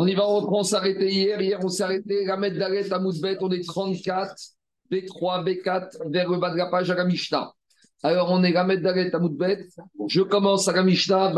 On y va, on reprend, on hier. Hier, on s'est arrêté. Ramet Dalet Amoudbet, on est 34, B3, B4, vers le bas de à. Alors, on est Ramet Dalet Amoudbet. Je commence à la.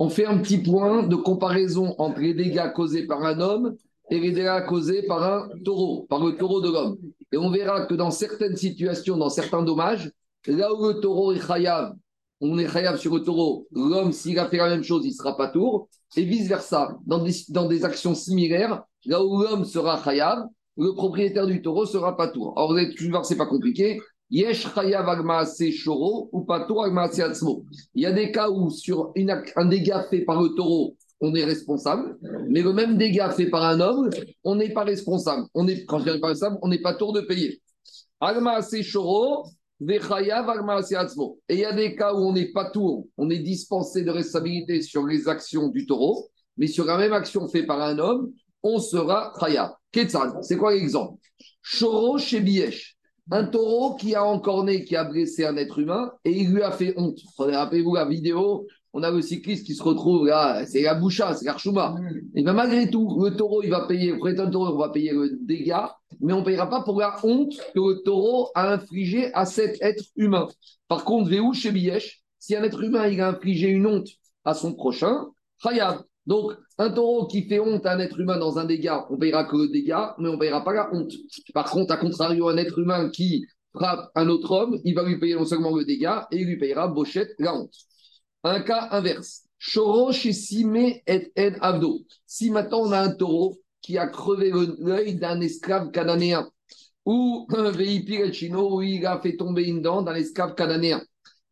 On fait un petit point de comparaison entre les dégâts causés par un homme et les dégâts causés par un taureau, par le taureau de l'homme. Et on verra que dans certaines situations, dans certains dommages, là où le taureau est chayav, on est chayav sur le taureau, l'homme, s'il a fait la même chose, il ne sera pas tour, et vice-versa. Dans des, dans des actions similaires, là où l'homme sera chayav, le propriétaire du taureau sera pas tour. Alors vous allez voir, c'est pas compliqué. Yesh chayav agmaase shoro ou pas tour atzmo. Il y a des cas où sur un dégât fait par le taureau, on est responsable, mais le même dégât fait par un homme, on n'est pas responsable. On est, quand je dis pas responsable, on n'est pas tour de payer. Agmaase shoro, et il y a des cas où on n'est pas tour, on est dispensé de responsabilité sur les actions du taureau, mais sur la même action faite par un homme, on sera chayav. Ketzal, c'est quoi l'exemple? Choro chez Biesh, un taureau qui a encorné, qui a blessé un être humain et il lui a fait honte. Rappelez-vous la vidéo on a le cycliste qui se retrouve là, c'est la boucha, c'est l'archouma. Et bien malgré tout, le taureau, il va payer, un taureau, on va payer le dégât, mais on ne payera pas pour la honte que le taureau a infligé à cet être humain. Par contre, Véhou chez Biesh, si un être humain il a infligé une honte à son prochain, Khayab. Donc, un taureau qui fait honte à un être humain dans un dégât, on ne payera que le dégât, mais on ne payera pas la honte. Par contre, à contrario, un être humain qui frappe un autre homme, il va lui payer non seulement le dégât, et il lui payera Bochette la honte. Un cas inverse. Chez Simé et Ed Abdo. Si maintenant on a un taureau qui a crevé l'œil d'un esclave cananéen, ou un véhicule chino où il a fait tomber une dent d'un esclave cananéen.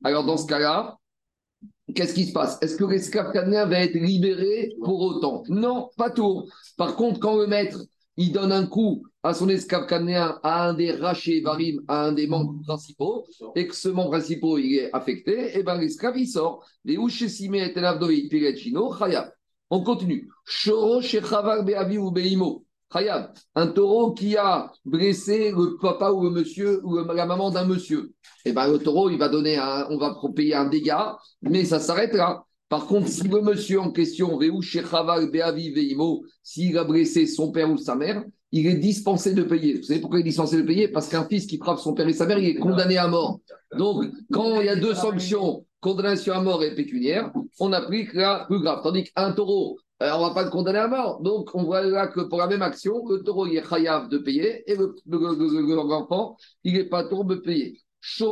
Alors dans ce cas-là, qu'est-ce qui se passe? Est-ce que l'esclave cananéen va être libéré pour autant? Non, pas tout. Par contre, quand le maître il donne un coup à son esclave canéen, à un des rachés varim, à un des membres principaux, et que ce membre principal il est affecté, et eh bien l'esclave sort. On continue. Un taureau qui a blessé le papa ou le monsieur ou la maman d'un monsieur. Et eh ben le taureau, il va donner un, on va payer un dégât, mais ça s'arrête là. Par contre, si le monsieur en question, s'il a blessé son père ou sa mère, il est dispensé de payer. Vous savez pourquoi il est dispensé de payer? Parce qu'un fils qui frappe son père et sa mère, il est condamné à mort. Donc, quand il y a deux sanctions, condamnation à mort et pécuniaire, on applique la plus grave. Tandis qu'un taureau, euh, on ne va pas le condamner à mort. Donc, on voit là que pour la même action, le taureau, il est chayav de payer et l'enfant, il n'est pas tour de payer. Il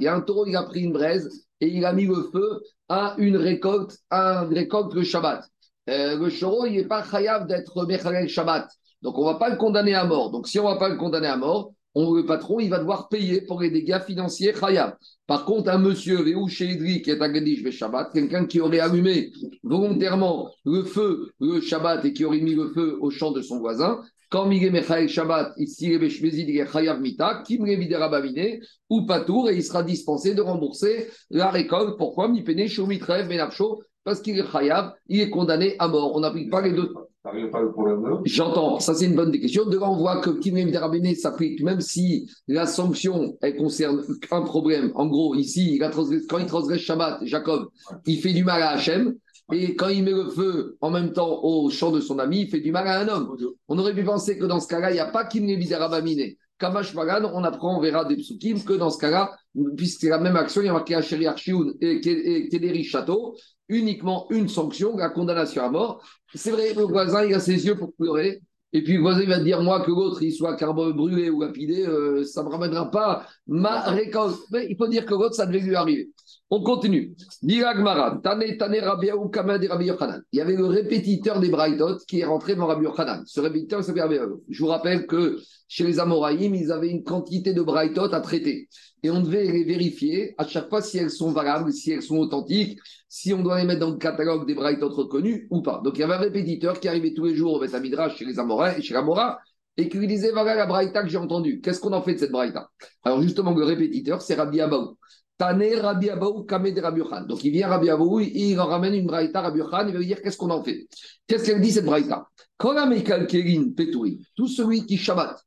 y a un taureau, il a pris une braise et il a mis le feu à une récolte, à une récolte le Shabbat. Euh, le choro, il n'est pas chayav d'être Mechalel Shabbat. Donc, on ne va pas le condamner à mort. Donc, si on ne va pas le condamner à mort, on, le patron, il va devoir payer pour les dégâts financiers chayav. Par contre, un monsieur, Véhou qui est à Gadish Shabbat, quelqu'un qui aurait allumé volontairement le feu, le Shabbat, et qui aurait mis le feu au champ de son voisin, quand Miguel Mechael Shabbat, ici, il est Chayav Mita, Kim Rabamine, ou Patour, et il sera dispensé de rembourser la récolte. Pourquoi? Mipene Shomitrev Benapcho Parce qu'il est Chayav, il est condamné à mort. On n'applique pas les deux. J'entends, ça c'est une bonne question. De là, on voit que Kim Rabamine s'applique, même si la sanction, elle concerne un problème. En gros, ici, quand il transgresse Shabbat, Jacob, il fait du mal à Hachem. Et quand il met le feu en même temps au champ de son ami, il fait du mal à un homme. On aurait pu penser que dans ce cas-là, il n'y a pas Kim Rabamine. Kamash Magan, on apprend, on verra des psukim, que dans ce cas-là, puisque c'est la même action, il y a marqué Acheri Archioun et Kederi Château, uniquement une sanction, la condamnation à mort. C'est vrai, le voisin, il a ses yeux pour pleurer. Et puis le voisin il va dire, moi, que l'autre, il soit carbone brûlé ou lapidé, euh, ça ne me ramènera pas ma récolte. Mais il faut dire que l'autre, ça devait lui arriver. On continue. Il y avait le répétiteur des Braithot qui est rentré dans Rabbi Yochanan. Ce répétiteur s'appelait Rabbi Je vous rappelle que chez les Amoraïm, ils avaient une quantité de Braithot à traiter. Et on devait les vérifier à chaque fois si elles sont valables, si elles sont authentiques, si on doit les mettre dans le catalogue des Braithot reconnus ou pas. Donc il y avait un répétiteur qui arrivait tous les jours au Beth chez les Amoraïm, chez l'Amora, et qui lui disait voilà la Braïta que j'ai entendue. Qu'est-ce qu'on en fait de cette Braïta? Alors justement, le répétiteur, c'est Rabbi Abaou. Tane Rabbi Abaou Kamed Rabbi Donc il vient Rabbi Abaou, il en ramène une braïta Rabbi Yochan, il va lui dire qu'est-ce qu'on en fait? Qu'est-ce qu'elle dit cette braïta? Tout celui qui Shabbat,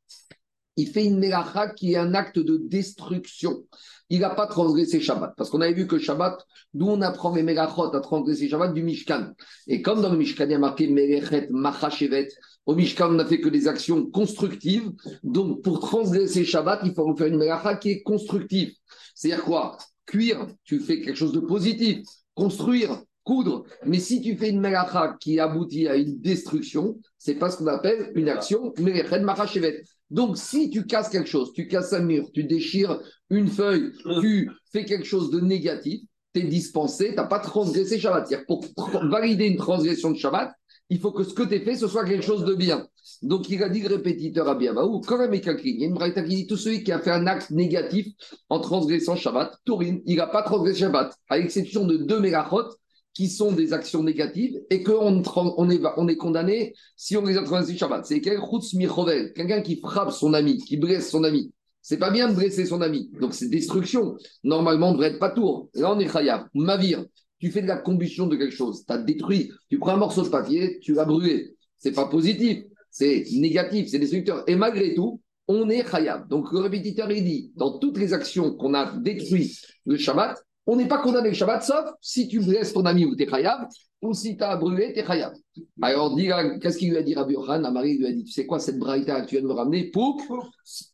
il fait une melacha qui est un acte de destruction. il n'a pas transgressé Shabbat. Parce qu'on avait vu que Shabbat, d'où on apprend les Melachot à transgresser Shabbat? Du Mishkan. Et comme dans le Mishkan, il y a marqué Melechet, Machashevet, au Mishkan, on n'a fait que des actions constructives. Donc, pour transgresser Shabbat, il faut faire une Melacha qui est constructive. C'est-à-dire quoi? Cuire, tu fais quelque chose de positif. Construire, coudre. Mais si tu fais une Melacha qui aboutit à une destruction, c'est pas ce qu'on appelle une action Melechet, Machashevet. Donc, si tu casses quelque chose, tu casses un mur, tu déchires une feuille, tu fais quelque chose de négatif, tu es dispensé, tu n'as pas transgressé Shabbat. Pour valider une transgression de Shabbat, il faut que ce que tu as fait, ce soit quelque chose de bien. Donc, il a dit le répétiteur à Biavaou, quand même, il y a une qui dit tout celui qui a fait un acte négatif en transgressant Shabbat, Tourine, il n'a pas transgressé Shabbat, à l'exception de deux mégachot qui sont des actions négatives et qu'on on est, on est condamné si on les a transgressées Shabbat. C'est quelqu'un qui frappe son ami, qui blesse son ami. C'est pas bien de blesser son ami. Donc c'est destruction. Normalement, on être pas tour. Là, on est khayab. Mavir, tu fais de la combustion de quelque chose. Tu as détruit. Tu prends un morceau de papier, tu l'as brûlé. C'est pas positif. C'est négatif. C'est destructeur. Et malgré tout, on est khayab. Donc le répétiteur, il dit, dans toutes les actions qu'on a détruites le Shabbat, on n'est pas condamné le Shabbat, sauf si tu blesses ton ami ou t'es khayab, ou si tu as brûlé, t'es khayab. Alors, qu'est-ce qu'il lui a dit Rabbi Yohan À Marie, il lui a dit Tu sais quoi, cette braïta que tu viens de me ramener, pouf,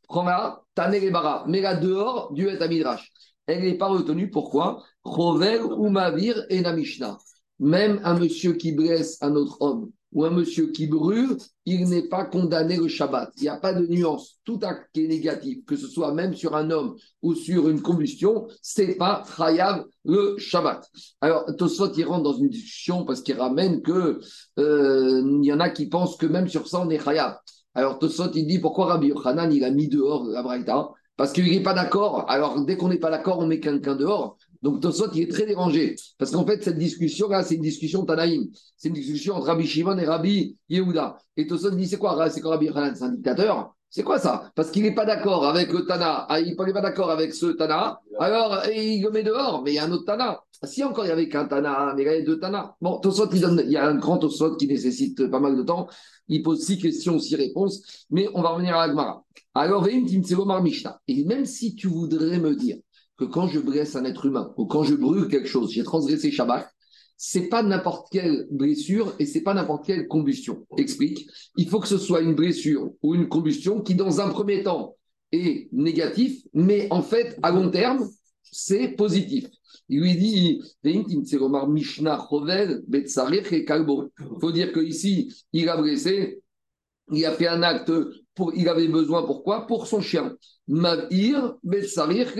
prends-la, t'as les baras, mets-la dehors du Et Midrash. Elle n'est pas retenue, pourquoi? Rovel ou Mavir et Namishna. Même un monsieur qui blesse un autre homme ou un monsieur qui brûle, il n'est pas condamné le Shabbat. Il n'y a pas de nuance. Tout acte qui est négatif, que ce soit même sur un homme ou sur une combustion, c'est pas Chayav le Shabbat. Alors, Tosfot, il rentre dans une discussion parce qu'il ramène que euh, y en a qui pensent que même sur ça, on est Chayav. Alors, Tosfot, il dit pourquoi Rabbi Yochanan, il a mis dehors la Parce qu'il n'est pas d'accord. Alors, dès qu'on n'est pas d'accord, on met quelqu'un dehors. Donc Tosot, il est très dérangé. Parce qu'en fait, cette discussion-là, c'est une discussion Tanaïm. C'est une discussion entre Rabbi Shimon et Rabbi Yehuda. Et Tosot dit c'est quoi C'est quoi Rabbi Hanan C'est un dictateur? C'est quoi ça? Parce qu'il n'est pas d'accord avec le Tana. Ah, il n'est pas d'accord avec ce Tana. Alors, il le met dehors. Mais il y a un autre Tana. Si encore il y avait qu'un Tana, mais il y a deux Tana. Bon, Tosot, il, il y a un grand Tosot qui nécessite pas mal de temps. Il pose six questions, six réponses. Mais on va revenir à Agmara. Alors, Veim Timtsegomar Mishnah. Et même si tu voudrais me dire que quand je blesse un être humain ou quand je brûle quelque chose, j'ai transgressé Shabbat, c'est pas n'importe quelle blessure et c'est pas n'importe quelle combustion. Explique. Il faut que ce soit une blessure ou une combustion qui, dans un premier temps, est négatif, mais en fait, à long terme, c'est positif. Il lui dit, Il faut dire qu'ici, il a blessé, il a fait un acte il avait besoin pourquoi Pour son chien. Mavir, Betsarir,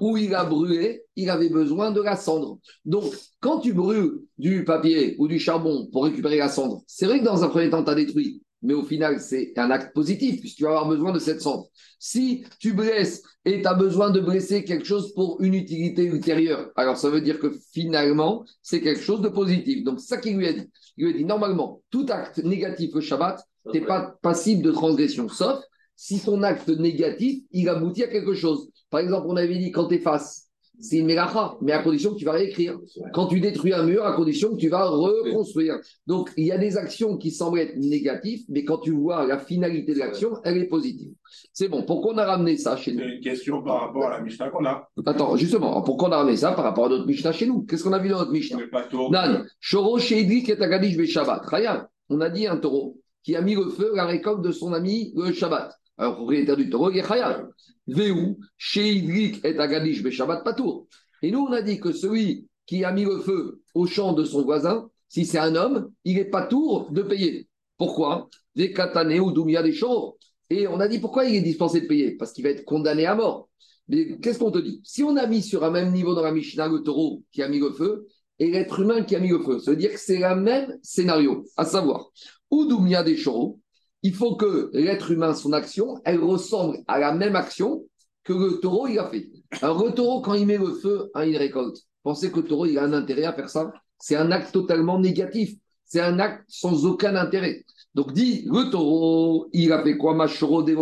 Où il a brûlé, il avait besoin de la cendre. Donc, quand tu brûles du papier ou du charbon pour récupérer la cendre, c'est vrai que dans un premier temps, tu as détruit. Mais au final, c'est un acte positif puisque tu vas avoir besoin de cette cendre. Si tu blesses et tu as besoin de blesser quelque chose pour une utilité ultérieure, alors ça veut dire que finalement, c'est quelque chose de positif. Donc, ça qu'il lui a dit. Il lui a dit, normalement, tout acte négatif au Shabbat, tu n'es pas passible de transgression, sauf si ton acte négatif, il aboutit à quelque chose. Par exemple, on avait dit quand tu effaces, c'est une mélacha, mais à condition que tu vas réécrire. Quand tu détruis un mur, à condition que tu vas reconstruire. Donc, il y a des actions qui semblent être négatives, mais quand tu vois la finalité de l'action, elle est positive. C'est bon. Pourquoi on a ramené ça chez nous? C'est une question par rapport à la Mishnah qu'on a. Attends, justement, pourquoi on a ramené ça par rapport à notre Mishnah chez nous? Qu'est-ce qu'on a vu dans notre Mishnah? Nan, Shoro Sheidrik et Agadish Shabbat. On a dit un taureau qui a mis le feu à la récolte de son ami le Shabbat. Alors, propriétaire du taureau, il est Chayav. Véou, Sheidrik et Agadish Shabbat Patour. Et nous, on a dit que celui qui a mis le feu au champ de son voisin, si c'est un homme, il n'est pas tour de payer. Pourquoi? Des katane ou doumia des chauds. Et on a dit pourquoi il est dispensé de payer? Parce qu'il va être condamné à mort. Mais qu'est-ce qu'on te dit? Si on a mis sur un même niveau dans la Mishnah le taureau qui a mis le feu et l'être humain qui a mis le feu, ça veut dire que c'est le même scénario, à savoir, Oudoumia des chauds, il faut que l'être humain, son action, elle ressemble à la même action que le taureau il a fait. Alors le taureau, quand il met le feu à une récolte, pensez que le taureau il a un intérêt à faire ça C'est un acte totalement négatif. C'est un acte sans aucun intérêt. Donc dit, le taureau, il a fait quoi Machoro de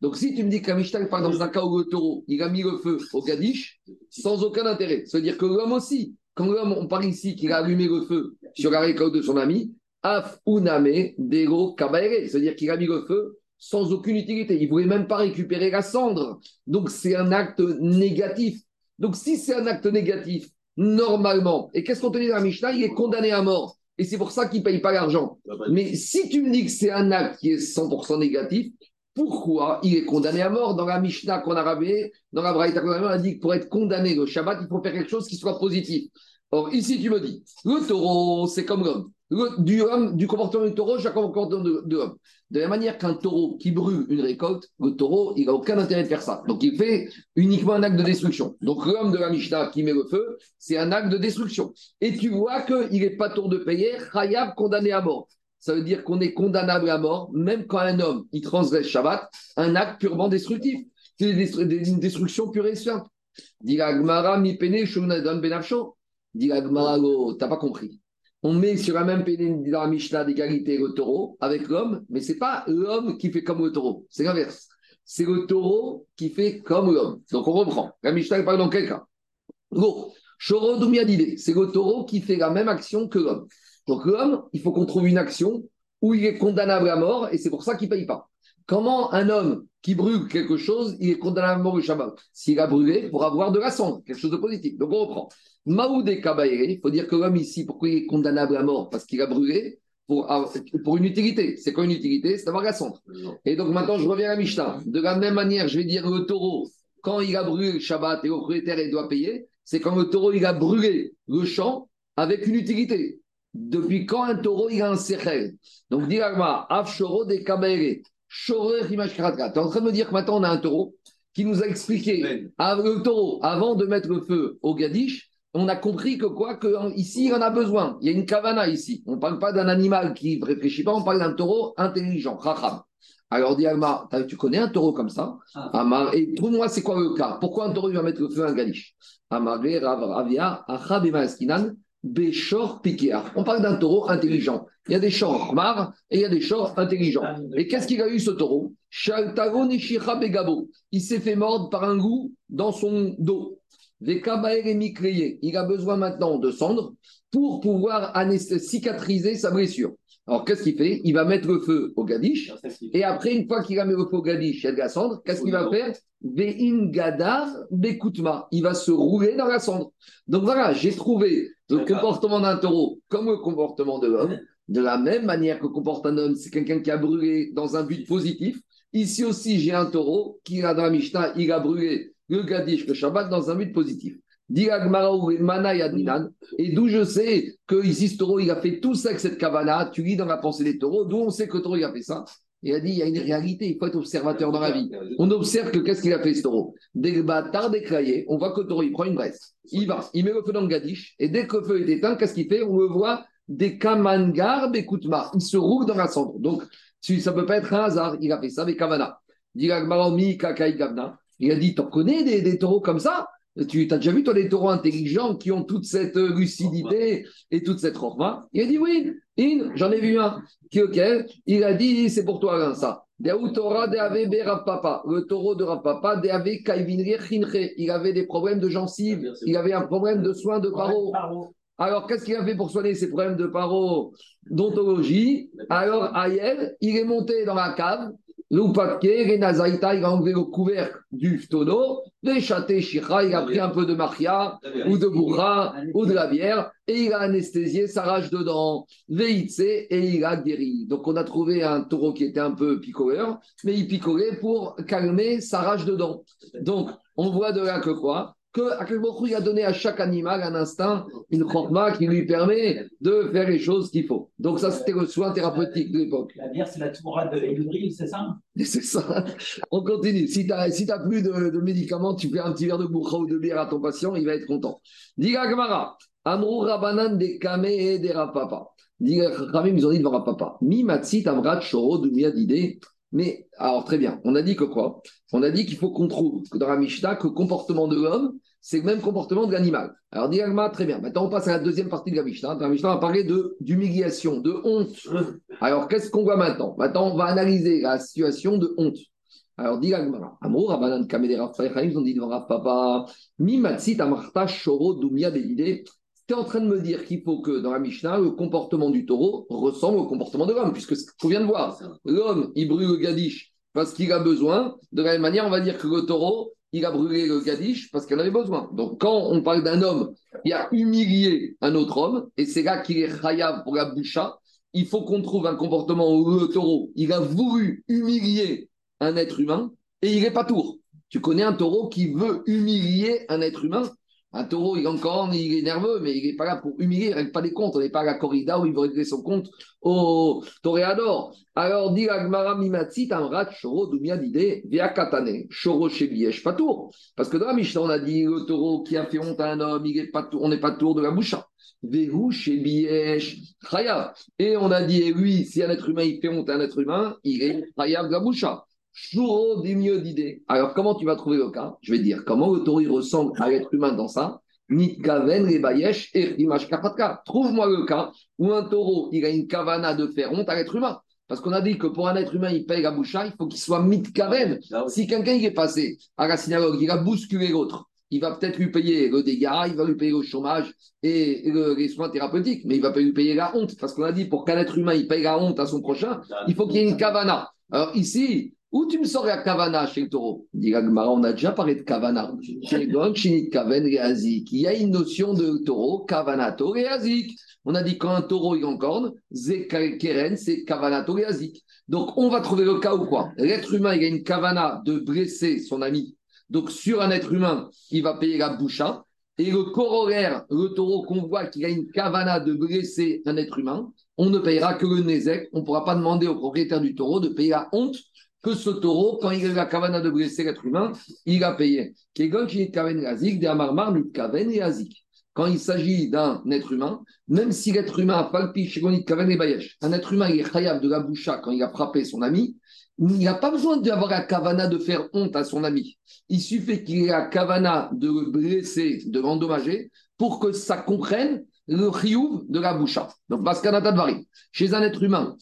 Donc si tu me dis qu'un par dans un cas où le taureau, il a mis le feu au Gadish, sans aucun intérêt. Ça veut dire que l'homme aussi, quand l'homme, on parle ici qu'il a allumé le feu sur la récolte de son ami, Af uname dego kabaere, c'est-à-dire qu'il a mis le feu sans aucune utilité. Il ne voulait même pas récupérer la cendre. Donc, c'est un acte négatif. Donc, si c'est un acte négatif, normalement, et qu'est-ce qu'on te dit dans la Mishnah? Il est condamné à mort. Et c'est pour ça qu'il ne paye pas l'argent. Mais si tu me dis que c'est un acte qui est 100% négatif, pourquoi il est condamné à mort? Dans la Mishnah qu'on a rabé, dans la Braïta qu'on a on a dit que pour être condamné le Shabbat, il faut faire quelque chose qui soit positif. Or, ici, tu me dis, le taureau, c'est comme l'homme du, homme, du comportement du taureau jusqu'au comportement de, l'homme. De la manière qu'un taureau qui brûle une récolte, le taureau, il n'a aucun intérêt de faire ça. Donc il fait uniquement un acte de destruction. Donc l'homme de la Mishnah qui met le feu, c'est un acte de destruction. Et tu vois qu'il n'est pas tour de payer, Khayab condamné à mort. Ça veut dire qu'on est condamnable à mort, même quand un homme, il transgresse Shabbat, un acte purement destructif. C'est une destruction pure et simple. Dit mi pene. Dit Gmara, t'as pas compris on met sur la même pédine dans la Mishnah d'égalité le taureau avec l'homme, mais ce n'est pas l'homme qui fait comme le taureau, c'est l'inverse. C'est le taureau qui fait comme l'homme. Donc on reprend. La Mishnah parle dans quel cas? C'est le taureau qui fait la même action que l'homme. Donc l'homme, il faut qu'on trouve une action où il est condamnable à mort et c'est pour ça qu'il ne paye pas. Comment un homme qui brûle quelque chose, il est condamnable à mort au Shabbat? S'il a brûlé pour avoir de la cendre, quelque chose de positif. Donc on reprend. Maoudé Kabaïre, il faut dire que l'homme ici, pourquoi il est condamnable à mort? Parce qu'il a brûlé pour, pour une utilité. C'est quoi une utilité? C'est d'avoir la cendre. Et donc maintenant, je reviens à Mishnah. De la même manière, je vais dire le taureau, quand il a brûlé le Shabbat et au propriétaire, il doit payer, c'est quand le taureau, il a brûlé le champ avec une utilité. Depuis quand un taureau, il a un sechel? Donc, dis Afshoro de Kabaïre. Tu es en train de me dire que maintenant, on a un taureau qui nous a expliqué, le taureau, avant de mettre le feu au Gadish, on a compris que quoi que ici il en a besoin. Il y a une kavana ici. On ne parle pas d'un animal qui ne réfléchit pas, on parle d'un taureau intelligent, Alors dit tu connais un taureau comme ça? Ah. Et trouve-moi c'est quoi le cas? Pourquoi un taureau va mettre le feu à un galish On parle d'un taureau intelligent. Il y a des chants mar et il y a des chants intelligents. Ah, et qu'est-ce qu'il a eu ce taureau? Il s'est fait mordre par un goût dans son dos. Il a besoin maintenant de cendre pour pouvoir cicatriser sa blessure. Alors, qu'est-ce qu'il fait? Il va mettre le feu au gadish. Et après, une fois qu'il a mis le feu au gadish, a de la cendre. Qu'est-ce qu'il va faire? Il va se rouler dans la cendre. Donc voilà, j'ai trouvé le comportement d'un taureau comme le comportement de l'homme. De la même manière que comporte un homme, c'est quelqu'un qui a brûlé dans un but positif. Ici aussi, j'ai un taureau qui, a dans la Mishnah, il a brûlé le Gadish, le Shabbat, dans un but positif. Et d'où je sais que ici, ce taureau, il a fait tout ça avec cette kavana. Tu lis dans la pensée des taureaux, d'où on sait que le taureau, il a fait ça. Il a dit, il y a une réalité, il faut être observateur dans la vie. On observe que qu'est-ce qu'il a fait ce taureau? Dès le bâtard déclaillé, on voit que le taureau, il prend une braise. Il va, il met le feu dans le gadish, et dès que le feu est éteint, qu'est-ce qu'il fait? On le voit des kamangar bekutma. Il se roule dans la cendre. Donc, ça ne peut pas être un hasard. Il a fait ça avec kavana. Il a dit, tu connais des, taureaux comme ça? Tu as déjà vu, toi, des taureaux intelligents qui ont toute cette lucidité et toute cette rochma Il a dit oui, j'en ai vu un. Qui, ok, il a dit, c'est pour toi, ça. Le taureau de Rapapa, il avait des problèmes de gencives, ah, il avait un problème de soins de paro. Alors, qu'est-ce qu'il a fait pour soigner ses problèmes de paro? D'ontologie. Alors, Ayel, il est monté dans la cave L'Upatke, Renazaïta, il a enlevé le couvercle du tonneau, les châtés Shira, il a pris un peu de Maria, ou de Bourra, ou de la bière, et il a anesthésié sa rage dedans, Veitse, et il a guéri. Donc on a trouvé un taureau qui était un peu picoleur, mais il picolait pour calmer sa rage dedans. Donc on voit de là que quoi? Que il a donné à chaque animal un instinct, une chorma qui lui permet de faire les choses qu'il faut. Donc ça, c'était le soin thérapeutique de l'époque. La bière, c'est la tourade de c'est ça? C'est ça. On continue. Si tu n'as si plus de, médicaments, tu fais un petit verre de bourra ou de bière à ton patient, il va être content. Diga Gamara, Amrou Rabanan des Kame et des Rapapa. Diga Ramim, ils ont dit devant Rapapa. Mi Matsit Amrat Shoro Dumia d'idée. Mais, alors très bien, on a dit que quoi? On a dit qu'il faut qu'on trouve dans la Mishnah que le comportement de l'homme, c'est le même comportement de l'animal. Alors, Diagma, très bien. Maintenant, on passe à la deuxième partie de la Mishnah. La Mishnah va parler d'humiliation, de, honte. Alors, qu'est-ce qu'on voit maintenant? Maintenant, on va analyser la situation de honte. Alors, Diagma, Amour, Rabanan, Kamedera, ils ont dit devant Papa, Mimatsit, Amarta, Shoro, Dumia, Belide tu es en train de me dire qu'il faut que dans la Mishnah, le comportement du taureau ressemble au comportement de l'homme, puisque ce qu'on vient de voir, l'homme, il brûle le gadish parce qu'il a besoin. De la même manière, on va dire que le taureau, il a brûlé le gadish parce qu'il avait besoin. Donc, quand on parle d'un homme qui a humilié un autre homme, et c'est là qu'il est chayav pour la boucha, il faut qu'on trouve un comportement où le taureau, il a voulu humilier un être humain et il n'est pas tour. Tu connais un taureau qui veut humilier un être humain un taureau, il est encore, il est nerveux, mais il n'est pas là pour humilier, il ne règle pas des comptes. On n'est pas à la corrida où il veut régler son compte au toréador. Alors, dit Agmara Mimatsi, Tamrat, Choro, Dumia, Dide, Via Katane, Choro, Chebièche, pas tour. Parce que dans la Mishnah, on a dit le taureau qui a fait honte à un homme, il est pas tour, on n'est pas tour de la boucha. Vehu, Chebièche, Chaya. Et on a dit, oui, si un être humain, il fait honte à un être humain, il est Chaya de la boucha. Des mieux d'idées. Alors, comment tu vas trouver le cas? Je vais dire comment le taureau ressemble à l'être humain dans ça? Nitkaven, Rebayesh et Image Trouve-moi le cas où un taureau, il a une kavana de faire honte à l'être humain. Parce qu'on a dit que pour un être humain, il paye la boucha, il faut qu'il soit mitkaven. Ah si quelqu'un est passé à la synagogue, il a bousculé l'autre, il va peut-être lui payer le dégât, il va lui payer le chômage et les soins thérapeutiques, mais il va pas lui payer la honte. Parce qu'on a dit pour qu'un être humain il paye la honte à son prochain, il faut qu'il y ait une kavana. Alors ici, où tu me sors la kavana chez le taureau? Dit on a déjà parlé de kavana. Chez kaven Il y a une notion de taureau, kavanato réazik. On a dit quand un taureau il encorne, keren, c'est kavanato réazik. Donc on va trouver le cas où quoi? L'être humain, il a une kavana de blesser son ami. Donc sur un être humain, il va payer la boucha. Et le corollaire, le taureau qu'on voit qu'il a une kavana de blesser un être humain, on ne payera que le nezek. On ne pourra pas demander au propriétaire du taureau de payer la honte que ce taureau, quand il a la kavana de blesser l'être humain, il a payé. Quand il s'agit d'un être humain, même si l'être humain a palpi un être humain est khayab de la boucha quand il a frappé son ami, il n'a pas besoin d'avoir la kavana de faire honte à son ami. Il suffit qu'il ait la kavana de le blesser, de l'endommager, pour que ça comprenne le chiyuv de la boucha. Donc, qu'un de Chez un être humain,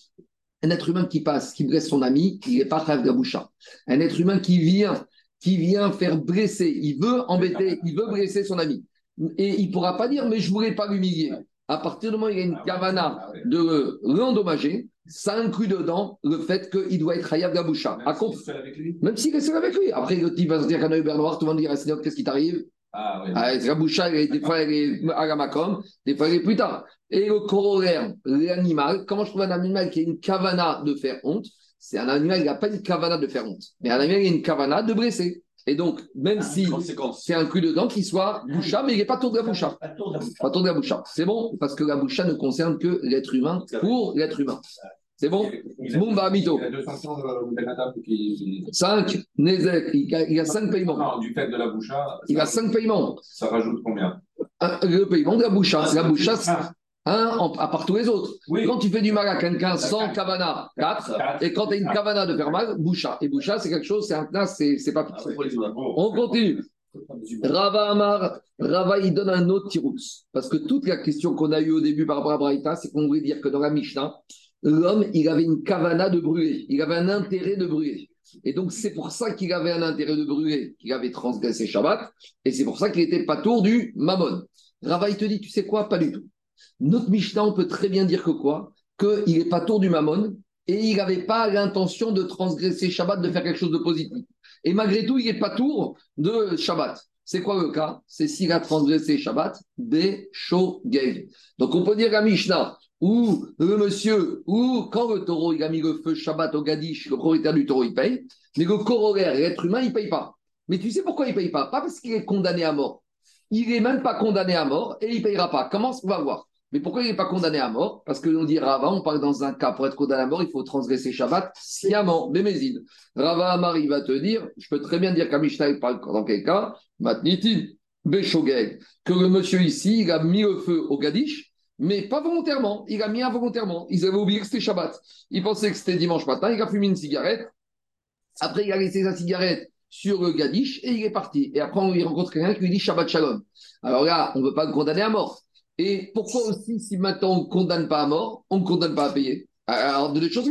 un être humain qui passe, qui blesse son ami, il n'est pas Khav Gaboucha. Un être humain qui vient, qui vient faire blesser, il veut embêter, il veut blesser son ami. Et il ne pourra pas dire, mais je ne voulais pas l'humilier. À partir du moment où il y a une kavana de l'endommager, ça inclut dedans le fait qu'il doit être Hayab Gaboucha. Même s'il est seul avec lui. Après, type va se dire qu'un œil noir, tout le monde dira Qu'est-ce qui t'arrive? Ah, oui. Ah, la boucha, des fois, elle est à la macom, des fois, elle est plus tard. Et le corollaire, l'animal, comment je trouve un animal qui a une kavana de faire honte? C'est un animal qui n'a pas une kavana de faire honte, mais un animal qui a une kavana de blesser. Et donc, même ah, si c'est un coup dedans, qu'il soit boucha, mais il n'est pas tour de la boucha. Pas tour de la boucha. C'est bon, parce que la boucha ne concerne que l'être humain pour l'être humain. C'est bon? Mumba Mito. Il y a deux sanctions de qui. 5. Nezek, il y a 5 paiements. Non, du fait de la boucha. Il a 5 paiements. Ça rajoute combien? Le paiement de la boucha. Ah, la boucha, un à part tous les autres. Quand tu fais du mal à quelqu'un sans kavana, 4. Et quand tu as une kavana de faire mal, boucha. Et boucha, c'est quelque chose, c'est un knas, c'est pas fixé. On continue. Rava Amar, Rava, il donne un autre tirous. Parce que toute la question qu'on a eue au début par rapport à Braïta, c'est qu'on voulait dire que dans la Mishnah, l'homme, il avait une kavana de brûler, il avait un intérêt de brûler. Et donc, c'est pour ça qu'il avait un intérêt de brûler, qu'il avait transgressé Shabbat, et c'est pour ça qu'il n'était pas tour du Mammon. Rava, il te dit, tu sais quoi? Pas du tout. Notre Mishnah, on peut très bien dire que quoi? Qu'il n'est pas tour du Mammon, et il n'avait pas l'intention de transgresser Shabbat, de faire quelque chose de positif. Et malgré tout, il n'est pas tour de Shabbat. C'est quoi le cas? C'est s'il a transgressé Shabbat, des Shogeg. Donc on peut dire à Mishnah, ou le monsieur, ou quand le taureau il a mis le feu Shabbat au Gadish, le propriétaire du taureau il paye, mais le corollaire, l'être humain, il paye pas. Mais tu sais pourquoi il paye pas? Pas parce qu'il est condamné à mort. Il n'est même pas condamné à mort et il payera pas. Comment on va voir? Mais pourquoi il n'est pas condamné à mort? Parce que l'on dit Rava, on parle dans un cas, pour être condamné à mort, il faut transgresser Shabbat sciemment, Bémézine. Rava Amar, il va te dire, je peux très bien dire qu'Amishta, parle dans quel cas? Matnitin, Béchogeg, que le monsieur ici, il a mis le feu au Gadish, mais pas volontairement. Il a mis involontairement. Ils avaient oublié que c'était Shabbat. Il pensait que c'était dimanche matin. Il a fumé une cigarette. Après, il a laissé sa cigarette sur le gadish et il est parti. Et après, il rencontre quelqu'un qui lui dit Shabbat Shalom. Alors là, on ne veut pas le condamner à mort. Et pourquoi aussi, si maintenant on ne condamne pas à mort, on ne condamne pas à payer? Alors, deux choses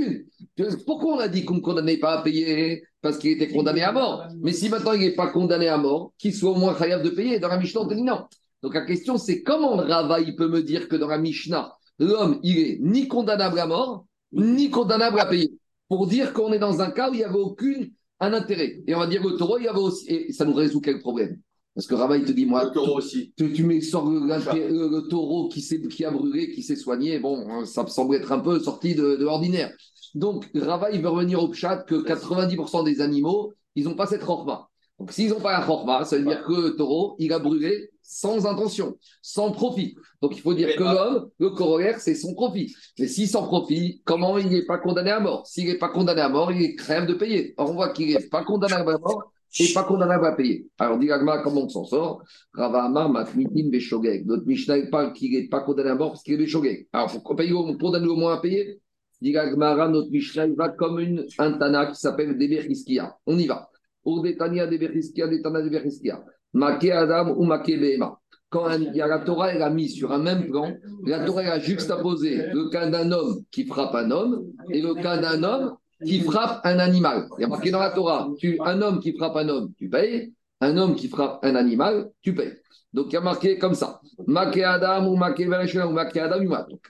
Pourquoi on a dit qu'on ne condamnait pas à payer Parce qu'il était condamné à mort? Mais si maintenant il n'est pas condamné à mort, qu'il soit au moins khayab de payer. Dans la Mishnah, on dit non. Donc la question, c'est comment Rava il peut me dire que dans la Mishnah, l'homme, il est ni condamnable à mort, ni condamnable à payer pour dire qu'on est dans un cas où il n'y avait aucun un intérêt. Et on va dire le taureau, il y avait aussi. Et ça nous résout quel problème? Parce que Rava, il te dit, moi, Le taureau aussi. tu, tu mets sur le, le- le taureau qui, s'est- qui a brûlé, qui s'est soigné, bon, ça me semble être un peu sorti de, de l'ordinaire. Donc, Rava, il veut revenir au chat que 90% des animaux, ils n'ont pas cette chorma. Donc, s'ils n'ont pas la chorma, ça veut dire que le taureau, il a brûlé sans intention, sans profit. Donc, il faut dire que l'homme, le corollaire, c'est son profit. Mais s'il s'en profit, comment il n'est pas condamné à mort? S'il n'est pas condamné à mort, il est crève de payer. Or, on voit qu'il n'est pas condamné à mort et pas condamnable à payer. Alors, dit comment on s'en sort? Rava Amar, Matmitin, Beshogeg. Notre Mishnah parle qu'il n'est pas condamné à mort parce qu'il est Beshogeg. Alors, faut qu'on paye au- on condamne au moins à payer? Dit notre Mishnah, il va comme une, un Tana qui s'appelle Deberiskia. On y va. Urdetania Deberiskia, Detana Deberiskia. Make Adam ou Make Behema. Quand il y a la Torah, elle a mis sur un même plan, la Torah a juxtaposé le cas d'un homme qui frappe un homme et le cas d'un homme qui frappe un animal. Il y a marqué dans la Torah, tu, un homme qui frappe un homme, tu payes. Un homme qui frappe un animal, tu payes. Donc il y a marqué comme ça. Maké Adam ou Maké ou Maké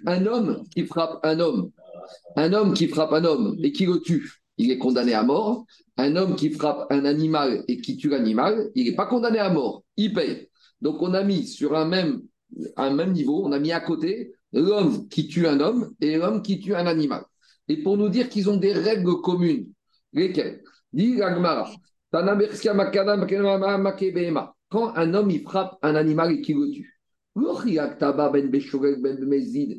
Un homme qui frappe un homme, un homme qui frappe un homme et qui le tue, il est condamné à mort. Un homme qui frappe un animal et qui tue l'animal, il n'est pas condamné à mort, il paye. Donc on a mis sur un même, un même niveau, on a mis à côté l'homme qui tue un homme et l'homme qui tue un animal. Et pour nous dire qu'ils ont des règles communes, lesquelles? Quand un homme il frappe un animal et qu'il le tue, ben il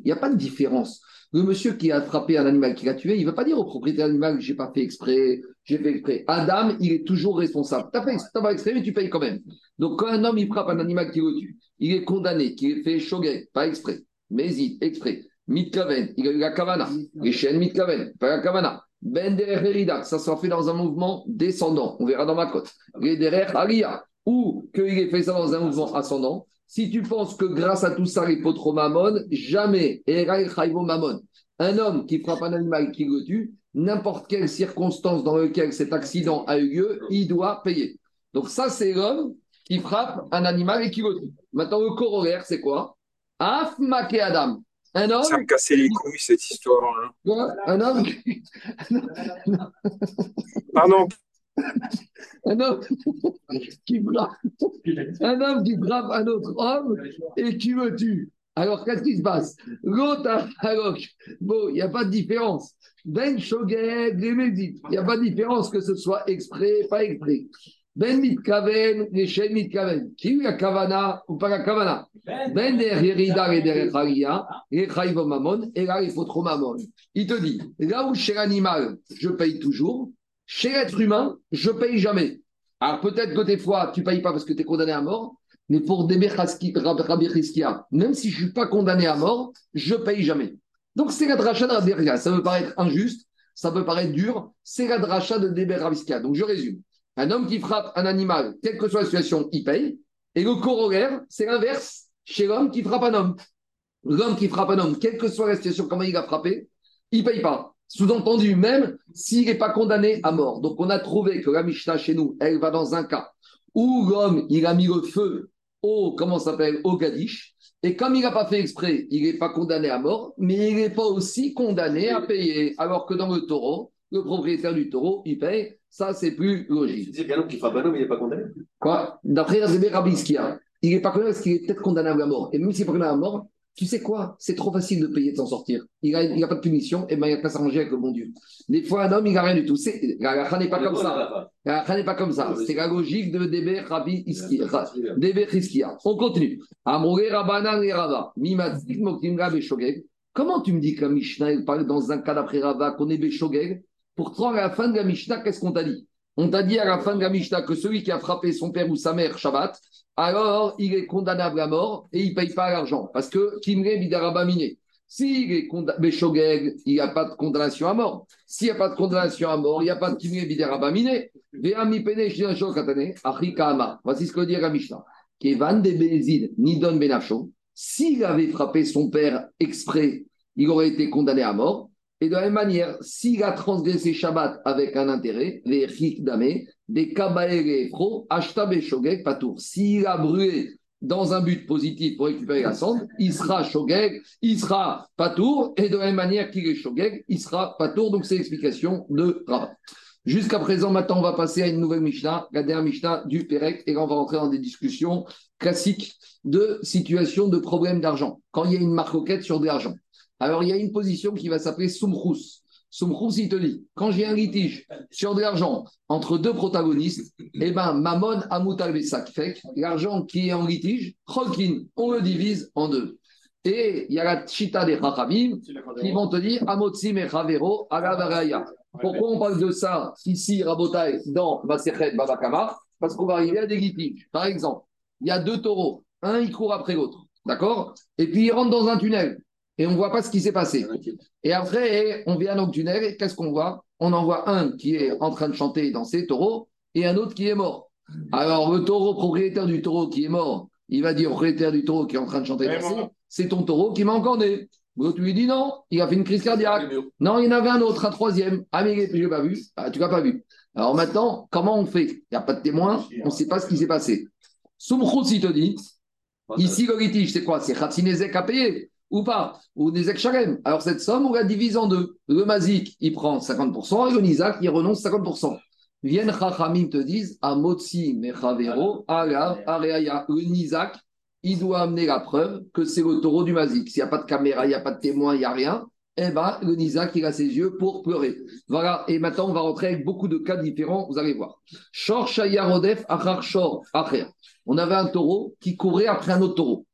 n'y a pas de différence. Le monsieur qui a frappé un animal qui l'a tué, il ne va pas dire au propriétaire de l'animal j'ai pas fait exprès, j'ai fait exprès. Adam, il est toujours responsable. Tu n'as pas exprès, mais tu payes quand même. Donc quand un homme il frappe un animal qui le tue, il est condamné, qu'il ait fait shogeg, pas exprès, mais il exprès. Mitkaven, il a eu la kavana. Les chaînes Mitkaven, pas la kavana. Ben derer ça sera fait dans un mouvement descendant. On verra dans ma cote. Les derer ou qu'il ait fait ça dans un mouvement ascendant. Si tu penses que grâce à tout ça, les potro mamon, jamais, un homme qui frappe un animal qui le tue, n'importe quelle circonstance dans laquelle cet accident a eu lieu, il doit payer. Donc ça, c'est l'homme qui frappe un animal et qui le tue. Maintenant, le corollaire, c'est quoi? Af Adam. Un homme, Ça me cassait les couilles, cette histoire. hein. quoi? Un homme, Pardon, un homme qui frappe, un homme qui frappe un autre homme et qui le tue. Alors, qu'est-ce qui se passe? L'autre, alors, bon, il n'y a pas de différence. Ben Shogeg, les Médites, il n'y a pas de différence que ce soit exprès, pas exprès. Ben Mitkaven, les Shen Mitkaven. Qui eu la Kavana ou pas la Kavana? Ben der Yerida et der Charia, et Chayvo Mamon, et là, il faut trop Mamon. Il te dit, là où chez l'animal, je paye toujours, chez l'être humain, je paye jamais. Alors peut-être que des fois, tu payes pas parce que tu es condamné à mort, mais pour Rab- Rabbi Chizkia, même si je suis pas condamné à mort, je paye jamais. Donc c'est la dracha de Rabbi. Ça peut paraître injuste, ça peut paraître dur, c'est la dracha de Deber Rabbi. Donc je résume. Un homme qui frappe un animal, quelle que soit la situation, il paye. Et le corollaire, c'est l'inverse chez l'homme qui frappe un homme. L'homme qui frappe un homme, quelle que soit la situation, comment il a frappé, il paye pas. Sous-entendu, même s'il n'est pas condamné à mort. Donc, on a trouvé que la Mishnah chez nous, elle va dans un cas où l'homme, il a mis le feu au, comment ça s'appelle, au Gadish. Et comme il n'a pas fait exprès, il n'est pas condamné à mort, mais il n'est pas aussi condamné à payer. Alors que dans le taureau, le propriétaire du taureau, il paye. Ça, c'est plus Tu logique. qu'un homme qui frappe un homme, il n'est pas condamné. Quoi? D'après Rabbi Rabiskia, il n'est pas condamné parce qu'il est peut-être condamnable à mort. Et même s'il n'est pas condamné à mort, tu sais quoi? C'est trop facile de payer de s'en sortir. Il n'a il a pas de punition, et ben il n'y a qu'à s'arranger avec le bon Dieu. Des fois, un homme, il n'a rien du tout. C'est- La halakha n'est pas comme ça. La halakha n'est pas comme ça. C'est la logique de Debe Rabbi Debe Chizkia. On continue. Comment tu me dis que la Mishnah elle parle dans un cas d'après Rava qu'on est Beshogeg Pourtant, à la fin de la Mishnah, qu'est-ce qu'on t'a dit? On t'a dit à la fin de la Mishnah que celui qui a frappé son père ou sa mère Shabbat, alors il est condamnable à mort et il ne paye pas l'argent. Parce que Kimre Bidaraba Miné. S'il est condamné, il n'y a pas de condamnation à mort. S'il n'y a pas de condamnation à mort, il n'y a pas de Kimre Bidaraba Miné. Voici ce que dit la Mishnah. Kevan de Bezid, Nidon Benafsho. S'il avait frappé son père exprès, il aurait été condamné à mort. Et de la même manière, s'il a transgressé Shabbat avec un intérêt, les Rik Damé, des Kabaere Fro, Ashta Beshogek Patour. S'il a brûlé dans un but positif pour récupérer la cendre, il sera shogeg, il sera patour, et de la même manière qu'il est shogeg, il sera patour. Donc c'est l'explication de Rabat. Jusqu'à présent, maintenant, on va passer à une nouvelle Mishnah, la dernière Mishnah du Pérec, et là, on va rentrer dans des discussions classiques de situation de problème d'argent, quand il y a une marcoquette sur de l'argent. Alors, il y a une position qui va s'appeler Sumchus. Sumchus, il te dit, quand j'ai un litige sur de l'argent entre deux protagonistes, eh ben, Mamon Amutal Besak Fek, l'argent qui est en litige, Cholkin, on le divise en deux. Et il y a la chita des Chachamim qui vont te dire Amotsim et Chavero, Agavaraya. Pourquoi on parle de ça ici, Rabotai, dans Masechet Babakama Parce qu'on va arriver à des litiges. Par exemple, il y a deux taureaux, un il court après l'autre, d'accord? Et puis il rentre dans un tunnel et on ne voit pas ce qui s'est passé. Et après, on vient le tunnel et qu'est-ce qu'on voit? On en voit un qui est en train de chanter et danser, taureau, et un autre qui est mort. Alors le taureau, propriétaire du taureau qui est mort, il va dire au propriétaire du taureau qui est en train de chanter et danser, c'est ton taureau qui m'a encorné. L'autre lui dit non, il a fait une crise cardiaque. Non, il y en avait un autre, un troisième. Ah, mais je l'ai pas vu. Ah, tu l'as pas vu. Alors maintenant, comment on fait? Il n'y a pas de témoin, on ne sait pas ce qui s'est passé. Soumchous, il te dit, ici le litige, c'est quoi C'est Khatsinezek à payer ou pas Ou des Shalem. Alors cette somme, on la divise en deux. Le Mazik, il prend 50% et le Nizak, il renonce 50%. Viennent Chachamim te disent, Amotsi Mechavero, Ala, Areaya, le Nizak, il doit amener la preuve que c'est le taureau du Mazik. S'il n'y a pas de caméra, il n'y a pas de témoin, il n'y a rien, eh ben, le Nizak, il a ses yeux pour pleurer. Voilà, et maintenant, on va rentrer avec beaucoup de cas différents, vous allez voir. Shor Shayarodef Achar Shor Acher. On avait un taureau qui courait après un autre taureau.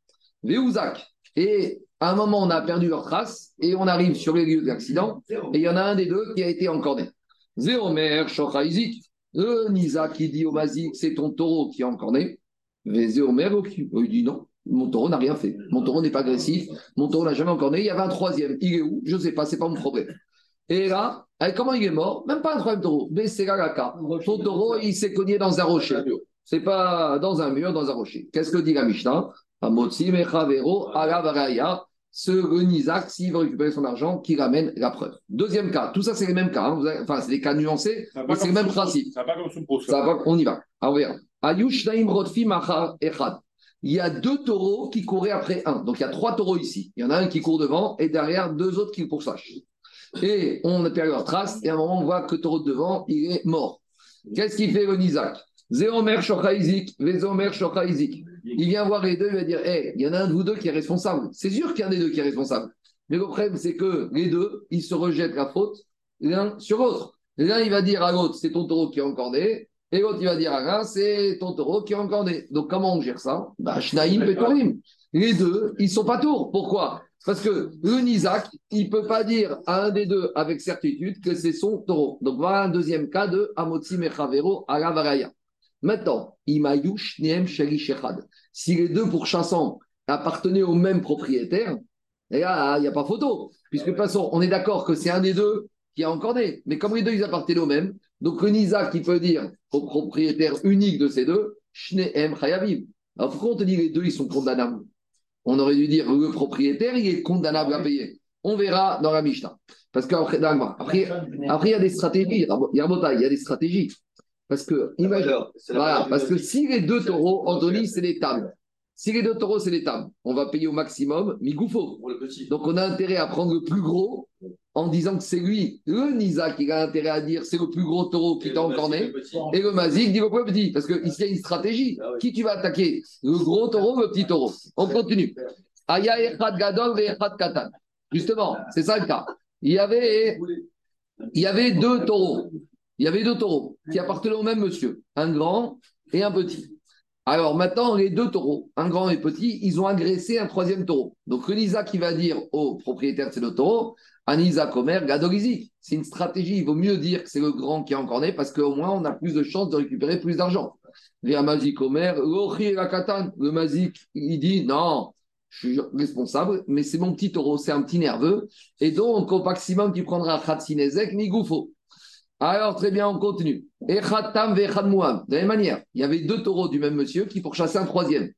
Veouzak. Et à un moment, on a perdu leur trace et on arrive sur les lieux de l'accident et il y en a un des deux qui a été encorné. Zéomer Shor Izik. Le Nizak qui dit au Mazik, c'est ton taureau qui est encorné. Mais Zéomer, il dit non, mon taureau n'a rien fait. Mon taureau n'est pas agressif. Mon taureau n'a jamais encore né. Il y avait un troisième. Il est où? Je ne sais pas. C'est pas mon problème. Et là, comment il est mort? Même pas un troisième taureau. Mais c'est Ton taureau, il s'est cogné dans un rocher. C'est pas dans un mur, dans un rocher. Qu'est-ce que dit la Mishnah? Ce Nizak, s'il veut récupérer son argent, qui ramène la preuve. Deuxième cas. Tout ça, c'est les mêmes cas. Hein. Enfin, c'est des cas nuancés, mais c'est le même principe. Ça va comme sous Ça va, on y va. Alors, on verra. Machar Echad il y a deux taureaux qui couraient après un. Donc il y a trois taureaux ici. Il y en a un qui court devant et derrière deux autres qui poursuivent. Et on a perdu leur trace et à un moment on voit que le taureau de devant, il est mort. Qu'est-ce qu'il fait le Nizak Zéomer Shokhaïzik, Vézomer Shokhaïzik. Il vient voir les deux, il va dire Hé, il y en a un de vous deux qui est responsable. C'est sûr qu'il y en a un des deux qui est responsable. Mais le problème, c'est que les deux, ils se rejettent la faute l'un sur l'autre. L'un, il va dire à l'autre C'est ton taureau qui est encordé. Et l'autre, il va dire, ah, c'est ton taureau qui est encore né. Donc, comment on gère ça? Bah, Les deux, ils sont pas tours. Pourquoi? Parce que le Nizak, il ne peut pas dire à un des deux avec certitude que c'est son taureau. Donc, voilà un deuxième cas de Amotsi Mechavero Agavaraya. Maintenant, Imayush Niem Sheli Shechad. Si les deux pourchassants appartenaient au même propriétaire, il n'y a pas photo. Puisque de toute façon, on est d'accord que c'est un des deux qui a encore né. Mais comme les deux, ils appartenaient au même, donc le Nizak, qui peut dire au propriétaire unique de ces deux, Shneem Chayavim. Alors pourquoi on te dit les deux, ils sont condamnables? On aurait dû dire le propriétaire, il est condamnable à payer. On verra dans la Mishnah. Parce qu'après, après, après, il y a des stratégies. Il y a des stratégies. Parce que, voilà, parce que si les deux taureaux, Anthony, c'est les tables. Si les deux taureaux, c'est les tables, on va payer au maximum, Migoufo. Donc on a intérêt à prendre le plus gros en disant que c'est lui, le Nisa, qui a intérêt à dire c'est le plus gros taureau qui t'a encorné, et le Mazik dit le plus petit, parce qu'ici il y a une stratégie. Ah qui tu vas attaquer? Le gros taureau ou le petit taureau? On continue. Aya Echad Gadol et Echad Katan. Justement, c'est ça le cas. Il y avait, il y avait deux taureaux. Il y avait deux taureaux qui appartenaient au même monsieur, un grand et un petit. Alors maintenant, les deux taureaux, un grand et petit, ils ont agressé un troisième taureau. Donc le Nisa qui va dire au propriétaire de ces deux taureaux, Anisa Komer, Gadorizi. C'est une stratégie. Il vaut mieux dire que c'est le grand qui est encore né parce qu'au moins on a plus de chances de récupérer plus d'argent. Mazik Komer, le Mazik, il dit non, je suis responsable, mais c'est mon petit taureau, c'est un petit nerveux. Et donc, au maximum, tu prendras Khatsinezek ni Goufo. Alors, très bien, on continue. Et Khatam ve De la même manière, il y avait deux taureaux du même monsieur qui pourchassaient un troisième.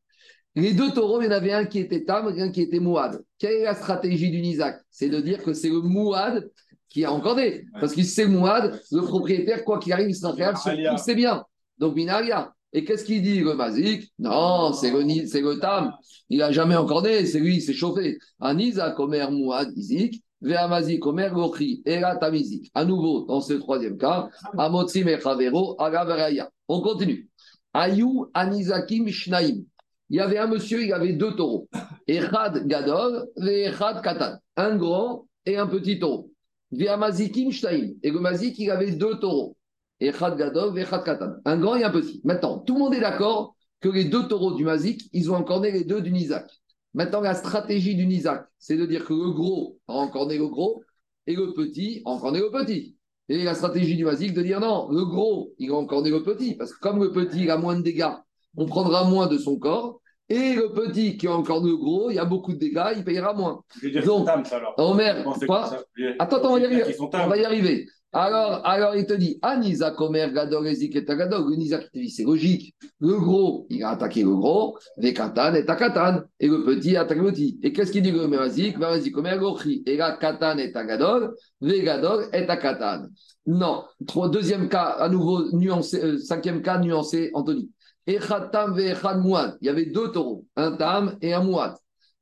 Les deux taureaux, il y en avait un qui était Tam et un qui était Mouad. Quelle est la stratégie du Nizak C'est de dire que c'est le Mouad qui a encordé. Parce que c'est Mouad, le propriétaire, quoi qu'il arrive, il sera réel sur c'est bien. Donc, Minaria. Et qu'est-ce qu'il dit le Mazik? Non, c'est le, le Tam. Il n'a jamais encorné, c'est lui, il s'est chauffé. Anisa Komer Mouad Izik, Ve'amazi Komer Gochi, Ela Tamizik. À nouveau, dans ce troisième cas, Amotsi Mechavero, Agavaraya. On continue. Ayou Anizakim Shnaim. Il y avait un monsieur, il avait deux taureaux. Echad Gadol, Ve'echad Katan. Un grand et un petit taureau. Ve'amazikim Shnaim. Et le Mazik, il avait deux taureaux. Echad Gadol, Ve'echad Katan. Un grand et un petit. Maintenant, tout le monde est d'accord que les deux taureaux du Mazik, ils ont encorné les deux du Nizak. Maintenant, la stratégie du Nizak, c'est de dire que le gros a encorné le gros et le petit a encorné le petit. Et la stratégie du Mazik de dire non, le gros, il a encorné le petit, parce que comme le petit il a moins de dégâts, on prendra moins de son corps. Et le petit qui a encore le gros, il y a beaucoup de dégâts, il payera moins. Je veux dire Donc, alors. Omer, quoi Attends, on va y arriver. On va y arriver. Alors, alors il te dit, Anisa Komer Gadol et Tagadol. Le Nisa qui te dit, c'est logique. Le gros, il a attaqué le gros, Vekatan et Takatan. Et le petit attaque le petit. Et qu'est-ce qu'il dit le Mazik Mazik Komer Gochi. Et là, Katan et Tagadol, Vegadol et Takatan. Non. Deuxième cas, à nouveau nuancé. euh, cinquième cas, nuancé, Anthony. Echad Tam Vechad Mouad. Il y avait deux taureaux, un Tam et un Mouad.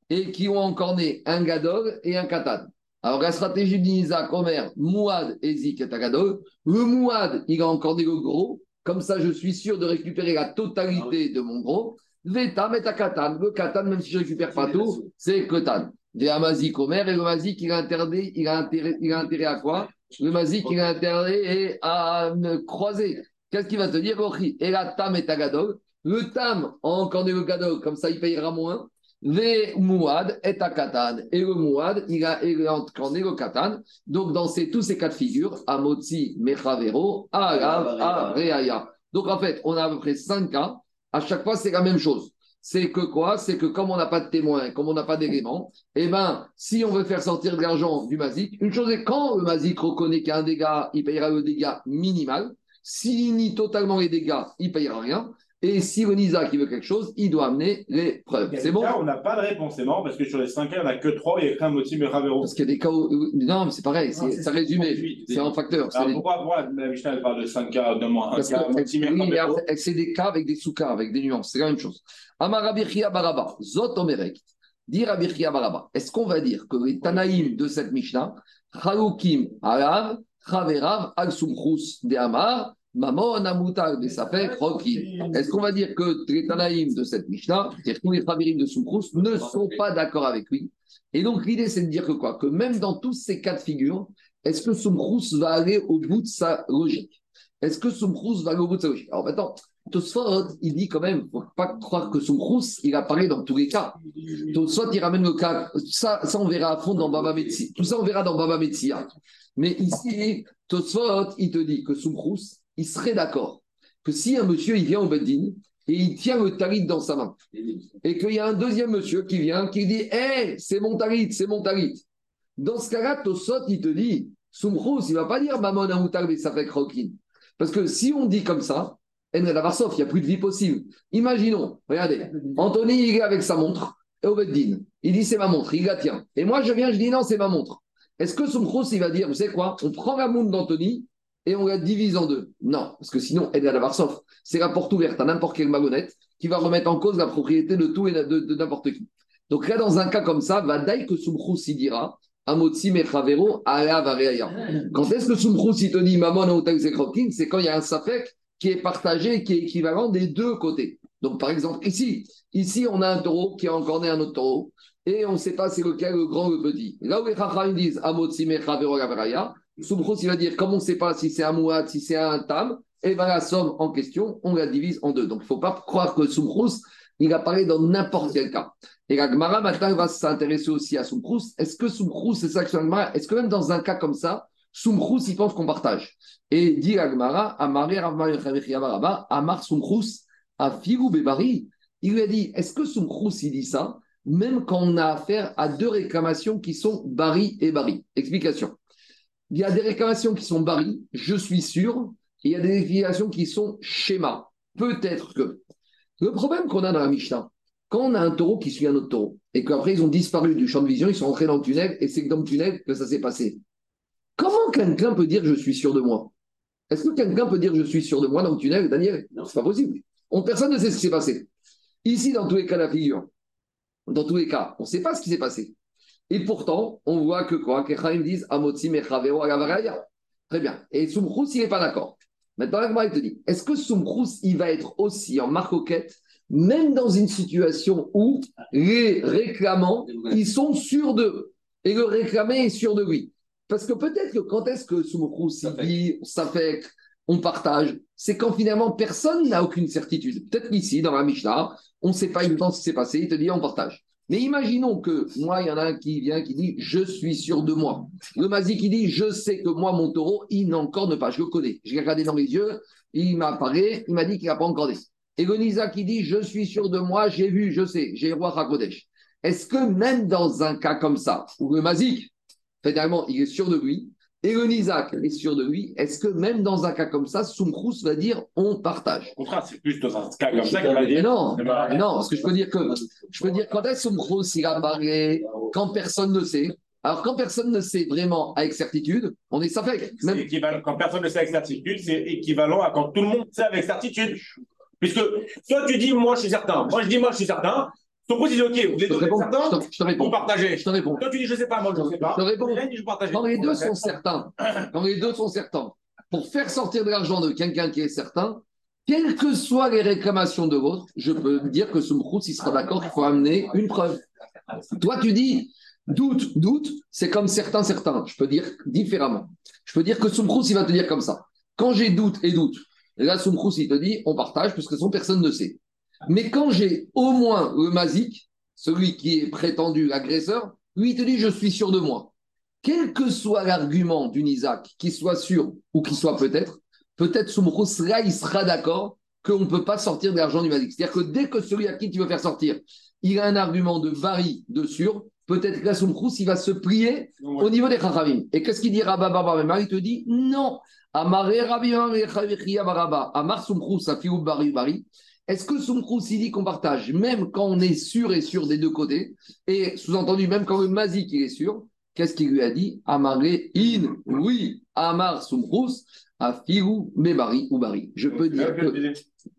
Et qui ont encorné un Gadol et un Katan. Alors, la stratégie d'Inisa, Omer, Mouad et Zik et Tagadol. Le Mouad, il a encore des gros. Comme ça, je suis sûr de récupérer la totalité de mon gros. Vetam et Takatan. Le Katan, même si je ne récupère pas tout, c'est Katan. Des Amazik Omer et le Mazik, il a interdit, il a intérêt, il a intérêt à quoi? Le Mazik, il a intérêt à me croiser. Qu'est-ce qu'il va te dire, Et la Tam et Tagadol. Le Tam a encore des Gadol, comme ça, il payera moins. Le Mouad est à Katan. Et le Mouad, il a, encorné le Katan. Donc, dans ces, tous ces cas de figure, Amotsi, Mechavero, Alav, Areaya. Donc, en fait, on a à peu près cinq cas. À chaque fois, c'est la même chose. C'est que quoi? C'est que comme on n'a pas de témoins, comme on n'a pas d'éléments, eh ben, si on veut faire sortir de l'argent du Mazik, une chose est quand le Mazik reconnaît qu'il y a un dégât, il payera le dégât minimal. S'il nie totalement les dégâts, il payera rien. Et si le Nisa qui veut quelque chose, il doit amener les preuves. C'est bon cas on n'a pas de réponse, c'est marrant parce que sur les 5 cas, il n'y en a que 3 et un motif mais Ravero. Parce qu'il y a des cas où. Non, mais c'est pareil, c'est Non, résumé. 38. C'est en facteur. Alors pourquoi, pourquoi la Mishnah elle parle de 5 cas, de moins un Parce cas, que motif après, c'est des cas avec des sous-cas, avec des nuances. C'est la même chose. Amarabichia Baraba, Zot Omerek, dire Abichia Baraba. Est-ce qu'on va dire que les Tanaïm de cette Mishnah, Chaloukim Alav, Chaverav, Al Sumchus de Amar, Mamon Amutar de Safek, Rokim. Est-ce qu'on va dire que les Tanaïm de cette Mishnah, c'est-à-dire tous les Chavirim de Sumchus, ne sont pas d'accord avec lui? Et donc l'idée, c'est de dire que quoi? Que même dans tous ces cas de figure, est-ce que Sumchus va aller au bout de sa logique? Est-ce que Sumchus va aller au bout de sa logique? Alors maintenant, Tosfot, il dit quand même, faut pas croire que Sumchus, il apparaît dans tous les cas. Tosfot, il ramène le cas, ça, ça on verra à fond dans Baba Metsi. Tout ça, on verra dans Baba Metsia. Mais ici, Tosfot, il te dit que Sumchus, il serait d'accord que si un monsieur, il vient au Beddin et il tient le talit dans sa main, et qu'il y a un deuxième monsieur qui vient, qui dit Hé, c'est mon talit, c'est mon talit. Dans ce cas-là, Tosfot, il te dit Sumchus, il ne va pas dire Mamon Amoutar ça fait croquine. Parce que si on dit comme ça, il n'y a plus de vie possible. Imaginons, regardez, Anthony, il est avec sa montre, et au Beddin, il dit c'est ma montre, il la tient. Et moi, je viens, je dis non, c'est ma montre. Est-ce que Sumchus, il va dire, vous savez quoi, on prend la montre d'Anthony et on la divise en deux Non, parce que sinon, elle est à la Varsov. C'est la porte ouverte à n'importe quelle malhonnête qui va remettre en cause la propriété de tout et de, n'importe qui. Donc là, dans un cas comme ça, va que Sumchus, dira, Amotsi Mechavero, Ala Vareaya. Quand est-ce que Sumchus, il te dit Mamon Aoutak Zekrokin C'est quand il y a un Safek qui est partagé, qui est équivalent des deux côtés. Donc, par exemple, ici, ici, on a un taureau qui a encore né un autre taureau, et on ne sait pas c'est lequel, le grand ou le petit. Là où les Chachamim disent Amotsi Mechavero Gavaraya, Sumchus, il va dire, comme on ne sait pas si c'est un Mouad, si c'est un Tam, et bien la somme en question, on la divise en deux. Donc, il ne faut pas croire que Sumchus, il apparaît dans n'importe quel cas. Et la Gemara, maintenant, va s'intéresser aussi à Sumchus. Est-ce que Sumchus, c'est ça que Est-ce que même dans un cas comme ça, Sumchus, il pense qu'on partage? Et dit la Gemara, Amar à Filou Bebari, il lui a dit, est-ce que Sumchus, il dit ça, même quand on a affaire à deux réclamations qui sont Bari et Bari? Explication. Il y a des réclamations qui sont Bari, je suis sûr, et il y a des réclamations qui sont schéma. Peut-être que. Le problème qu'on a dans la Mishnah, quand on a un taureau qui suit un autre taureau, et qu'après ils ont disparu du champ de vision, ils sont entrés dans le tunnel, et c'est dans le tunnel que ça s'est passé. Comment quelqu'un peut dire je suis sûr de moi? Est-ce que quelqu'un peut dire je suis sûr de moi dans le tunnel, Daniel Non, c'est pas possible. On, personne ne sait ce qui s'est passé. Ici, dans tous les cas la figure, dans tous les cas, on ne sait pas ce qui s'est passé. Et pourtant, on voit que quoi Que Chaim disent Amotzi mechaveo agavaraya. Très bien. Et Soumchrous, il n'est pas d'accord. Maintenant, il te dit est-ce que Soumchrous, il va être aussi en marcoquette, même dans une situation où les réclamants, ils sont sûrs d'eux? Et le réclamé est sûr de lui Parce que peut-être que quand est-ce que Soumchrous, il dit ça fait on partage, c'est quand finalement personne n'a aucune certitude. Peut-être qu'ici, dans la Mishnah, on ne sait pas exactement ce qui s'est passé, il te dit on partage. Mais imaginons que moi, il y en a un qui vient qui dit je suis sûr de moi. Le Mazi qui dit je sais que moi, mon taureau, il n'encorne pas, je le connais. Je l'ai regardé dans les yeux, il m'a parlé, il m'a dit qu'il n'a pas encore Et le qui dit je suis sûr de moi, j'ai vu, je sais, j'ai roi Rakodesh. Est-ce que même dans un cas comme ça, où le Mazik, finalement, il est sûr de lui, et le Nizak est sûr de lui, est-ce que même dans un cas comme ça, Soumkrous va dire on partage? Au contraire, c'est plus dans un cas comme ça qu'il va dire. Non, non, parce que je peux dire que je peux dire quand est Soumkrous il a parlé, quand personne ne sait? Alors quand personne ne sait vraiment avec certitude, on est fait. Même... Quand personne ne sait avec certitude, c'est équivalent à quand tout le monde sait avec certitude. Puisque toi tu dis moi je suis certain, moi je dis moi je suis certain, ton il dit OK, vous êtes certains je te, réponds. Vous partagez. Je te réponds. Toi, tu dis je ne sais pas, moi je ne sais pas. Je te réponds. je partage. Quand les deux sont certains, quand les deux sont certains, pour faire sortir de l'argent de quelqu'un qui est certain, quelles que soient les réclamations de l'autre, je peux dire que Soumkrout, il sera d'accord qu'il faut amener une preuve. Toi, tu dis doute, doute, c'est comme certains, certains. Je peux dire différemment. Je peux dire que Soumkrout, il va te dire comme ça. Quand j'ai doute et doute, là, Soumkrout, il te dit on partage parce que son personne ne sait. Mais quand j'ai au moins le mazik, celui qui est prétendu agresseur, lui, il te dit, je suis sûr de moi. Quel que soit l'argument d'une Isaac, qu'il soit sûr ou qu'il soit peut-être, peut-être Soumrous, là, il sera d'accord qu'on ne peut pas sortir de l'argent du mazik. C'est-à-dire que dès que celui à qui tu veux faire sortir, il a un argument de vari, de sûr, peut-être que la Soumrous, il va se plier au niveau des Chachamim. Et qu'est-ce qu'il dit Rabba Baba Il te dit, non. Amaré Rabbi Amar Soumrous, Bari Bari. Est-ce que Soumkrous, il dit qu'on partage, même quand on est sûr et sûr des deux côtés, et sous-entendu, même quand le Mazik il est sûr, qu'est-ce qu'il lui a dit? Amaré in, oui, Amar Soumkrous, Afirou, Mebari ou Bari. Je peux dire que.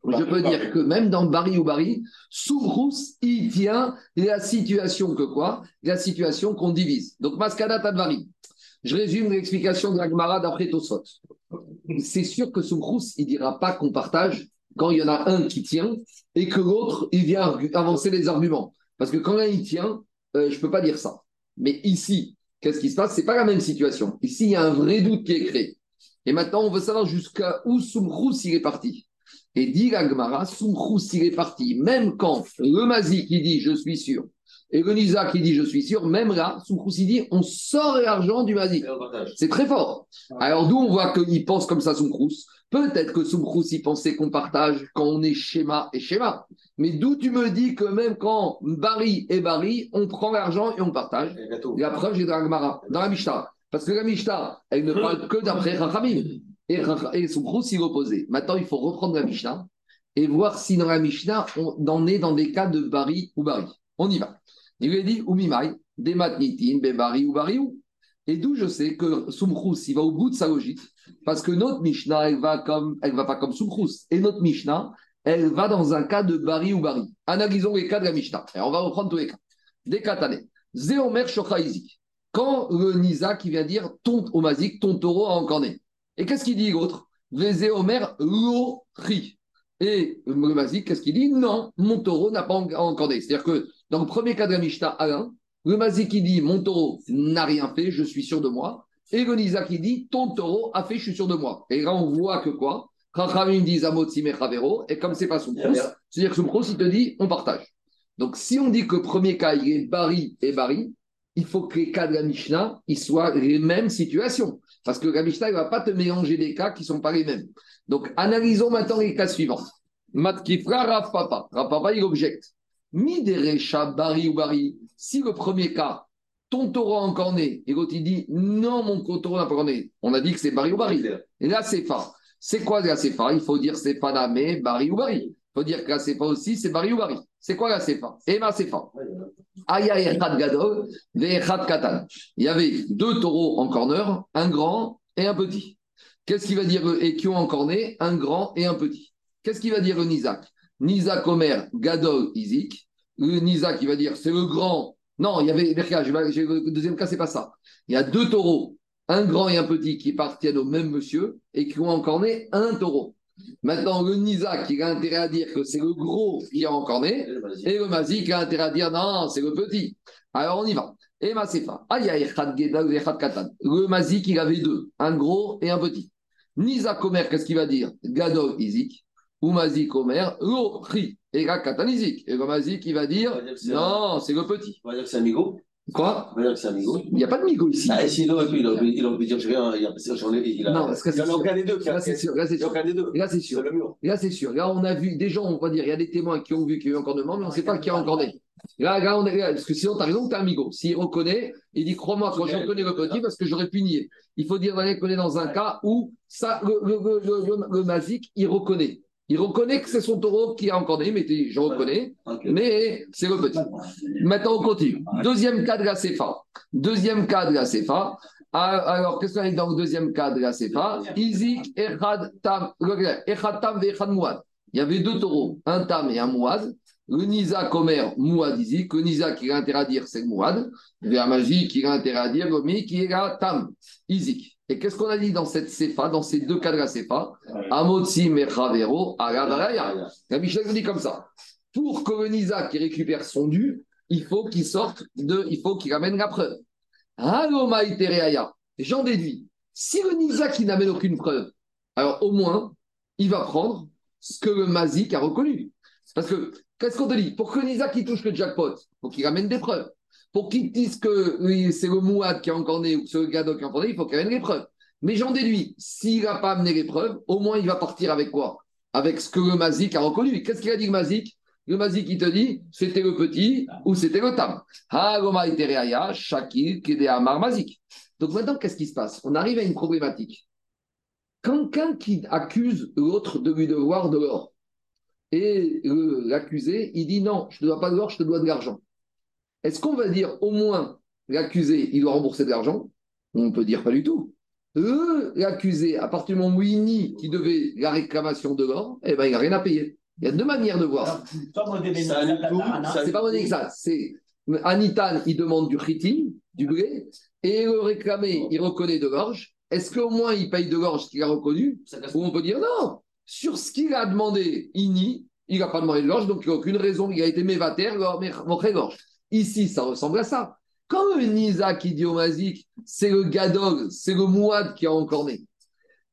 Je peux dire que même dans Bari ou Bari, Soumkrous, il tient la situation que quoi? La situation qu'on divise. Donc, Maskada Tadvari. Je résume l'explication de la d'après Tosot. C'est sûr que Soumkrous, il ne dira pas qu'on partage quand il y en a un qui tient et que l'autre, il vient avancer les arguments. Parce que quand l'un, il tient, euh, je ne peux pas dire ça. Mais ici, qu'est-ce qui se passe? Ce n'est pas la même situation. Ici, il y a un vrai doute qui est créé. Et maintenant, on veut savoir jusqu'à où Soumrous il est parti. Et dit la Gemara, Soumrous il est parti, même quand le Mazi qui dit je suis sûr, et le Nisa qui dit je suis sûr, même là, Soumrous il dit on sort l'argent du Mazi. C'est très fort. Alors d'où on voit qu'il pense comme ça Soumrous Peut-être que Soumkrous, il pensait qu'on partage quand on est schéma et schéma. Mais d'où tu me dis que même quand Bari et Bari, on prend l'argent et on partage et La preuve, j'ai dans la dans la Mishnah. Parce que la Mishnah, elle ne parle que d'après Rachamim. Et, et Soumkrous, il opposé. Maintenant, il faut reprendre la Mishnah et voir si dans la Mishnah, on en est dans des cas de Bari ou Bari. On y va. Il lui a dit, Umimai, Dematnitin, Bari ou Bari ou. Et d'où je sais que Soumkrous, il va au bout de sa logique, parce que notre Mishnah, elle va, comme, elle va pas comme Soumkrous. Et notre Mishnah, elle va dans un cas de Bari ou Bari. Analysons les cas de la Mishnah. Et on va reprendre tous les cas. Des katanes. Zéomer Shochaizik. Quand le Nisa qui vient dire ton Omazik, ton taureau a encorné. Et qu'est-ce qu'il dit l'autre? Zéomer Lori. Et le Mazik, qu'est-ce qu'il dit? Non, mon taureau n'a pas encorné. C'est-à-dire que dans le premier cas de la Mishnah, Alain, le Mazik qui dit Mon taureau n'a rien fait, je suis sûr de moi. Et le Nisa qui dit Ton taureau a fait, je suis sûr de moi. Et là, on voit que quoi? Chachamim dit et comme c'est pas son c'est-à-dire que son pros, il te dit On partage. Donc, si on dit que le premier cas, il est Bari et Bari, il faut que les cas de la Mishnah, ils soient les mêmes situations. Parce que la Mishnah, ne va pas te mélanger des cas qui ne sont pas les mêmes. Donc, analysons maintenant les cas suivants. Matkifra Rav Papa. Rav Papa, il objecte. Miderecha Bari ou Bari? Si le premier cas, ton taureau a encore né, et l'autre il dit non, mon taureau n'a pas encore né, on a dit que c'est Bari ou Bari. Et là, c'est fa. C'est quoi la Sefa? Il faut dire c'est Panamé, Bari ou Bari. Il faut dire que la Sefa aussi, c'est Bari ou Bari. C'est quoi la Sefa? Et ma. Gadol, Katan. Il y avait deux taureaux en corner, un grand et un petit. Qu'est-ce qu'il va dire et qui ont encore né Un grand et un petit. Qu'est-ce qu'il va dire le Nizak? Nisa Komer, Gadol, Izik. Le Nisa qui va dire c'est le grand. Non, il y avait le deuxième cas, c'est pas ça. Il y a deux taureaux, un grand et un petit qui appartiennent au même monsieur et qui ont encore né un taureau. Maintenant, le Nisa qui a intérêt à dire que c'est le gros qui a encore né, et le Mazik a intérêt à dire non, c'est le petit. Alors on y va. Et Masefa. Le Mazik, il avait deux, un gros et un petit. Nisa Komer, qu'est-ce qu'il va dire? Gadol Izik. Ou Mazik Omer, Lo Ri. Et la Katan Izik. Et le Mazik, il va dire que non, c'est le petit. On va dire que c'est amigo. Quoi? On va dire que c'est amigo. Il n'y a pas de migo ici. Ah, pu, il aurait pu- il aurait pu dire, je rien, il a. Non, parce que il y en c'est a aucun des deux. Là, c'est sûr. Là, c'est Il y a sûr. aucun des deux. Là, c'est sûr. Là, c'est sûr. Là, on a vu des gens, on va dire, il y a des témoins qui ont vu qu'il y a eu encore de mort, mais on ne sait pas qui a encore né. Là, là, on est là, parce que sinon, tu as raison, tu es amigo. S'il reconnaît, il dit crois-moi, quand je reconnais le petit, parce que j'aurais pu nier. Il faut dire qu'on est dans un cas où ça, le, le, le, le, le- le Mazik, il reconnaît. Il reconnaît que c'est son taureau qui a encore né, mais je reconnais, mais c'est le petit. Maintenant, on continue. Deuxième cas de la CFA. Deuxième cas de la CFA. Ah, Alors, qu'est-ce qu'on a dans le deuxième cas de la CFA Izik, Echad, Tam, Echad Tam et Echad Mouad. Il y avait deux taureaux, un Tam et un Mouad. Le Nisa Komer, Mouad Izik. Le Nisa qui a intérêt à dire c'est le Mouad. La magie qui a intérêt à dire Mi qui est la Tam, Izik. Et qu'est-ce qu'on a dit dans cette CFA, dans ces deux de la CFA Amotsi Mechavero, Agadaraya. La nous dit comme ça. Pour que le Nisa qui récupère son dû, il faut qu'il sorte de, il faut qu'il amène la preuve. J'en déduis. Si le Nisa qui n'amène aucune preuve, alors au moins, il va prendre ce que le Mazik a reconnu. Parce que, qu'est-ce qu'on te dit? Pour que Nisa qui touche le jackpot, faut qu'il amène des preuves. Pour qu'il dise que oui, c'est le Mouad qui a encore né ou que c'est le Gadok qui a encore né, il faut qu'il amène les preuves. Mais j'en déduis, s'il n'a pas amené les preuves, au moins il va partir avec quoi? Avec ce que le Mazik a reconnu. Qu'est-ce qu'il a dit le Mazik? Le Mazik, il te dit, c'était le petit ou c'était le tam. Shakir, Kedeamar Mazik. Donc maintenant, qu'est-ce qui se passe? On arrive à une problématique. Quelqu'un qui accuse l'autre de lui devoir de l'or, et euh, l'accusé, il dit non, je ne te dois pas de l'or, je te dois de l'argent. Est-ce qu'on va dire au moins l'accusé, il doit rembourser de l'argent? On peut dire pas du tout. Euh, L'accusé, à partir du moment où il nie qu'il devait la réclamation de l'or, eh ben, il n'a rien à payer. Il y a deux manières de voir. C'est pas mon exact. C'est Anitan, il demande du chitin, du blé, et le réclamé, il reconnaît de l'orge. Est-ce qu'au moins il paye de l'orge ce qu'il a reconnu? Ou on peut dire non, sur ce qu'il a demandé, il nie, il n'a pas demandé de l'orge, donc il n'y a aucune raison, il a été mévater, montré l'orge. Ici, ça ressemble à ça. Quand le qui dit au Mazik, c'est le Gadol, c'est le Mouad qui a encore né.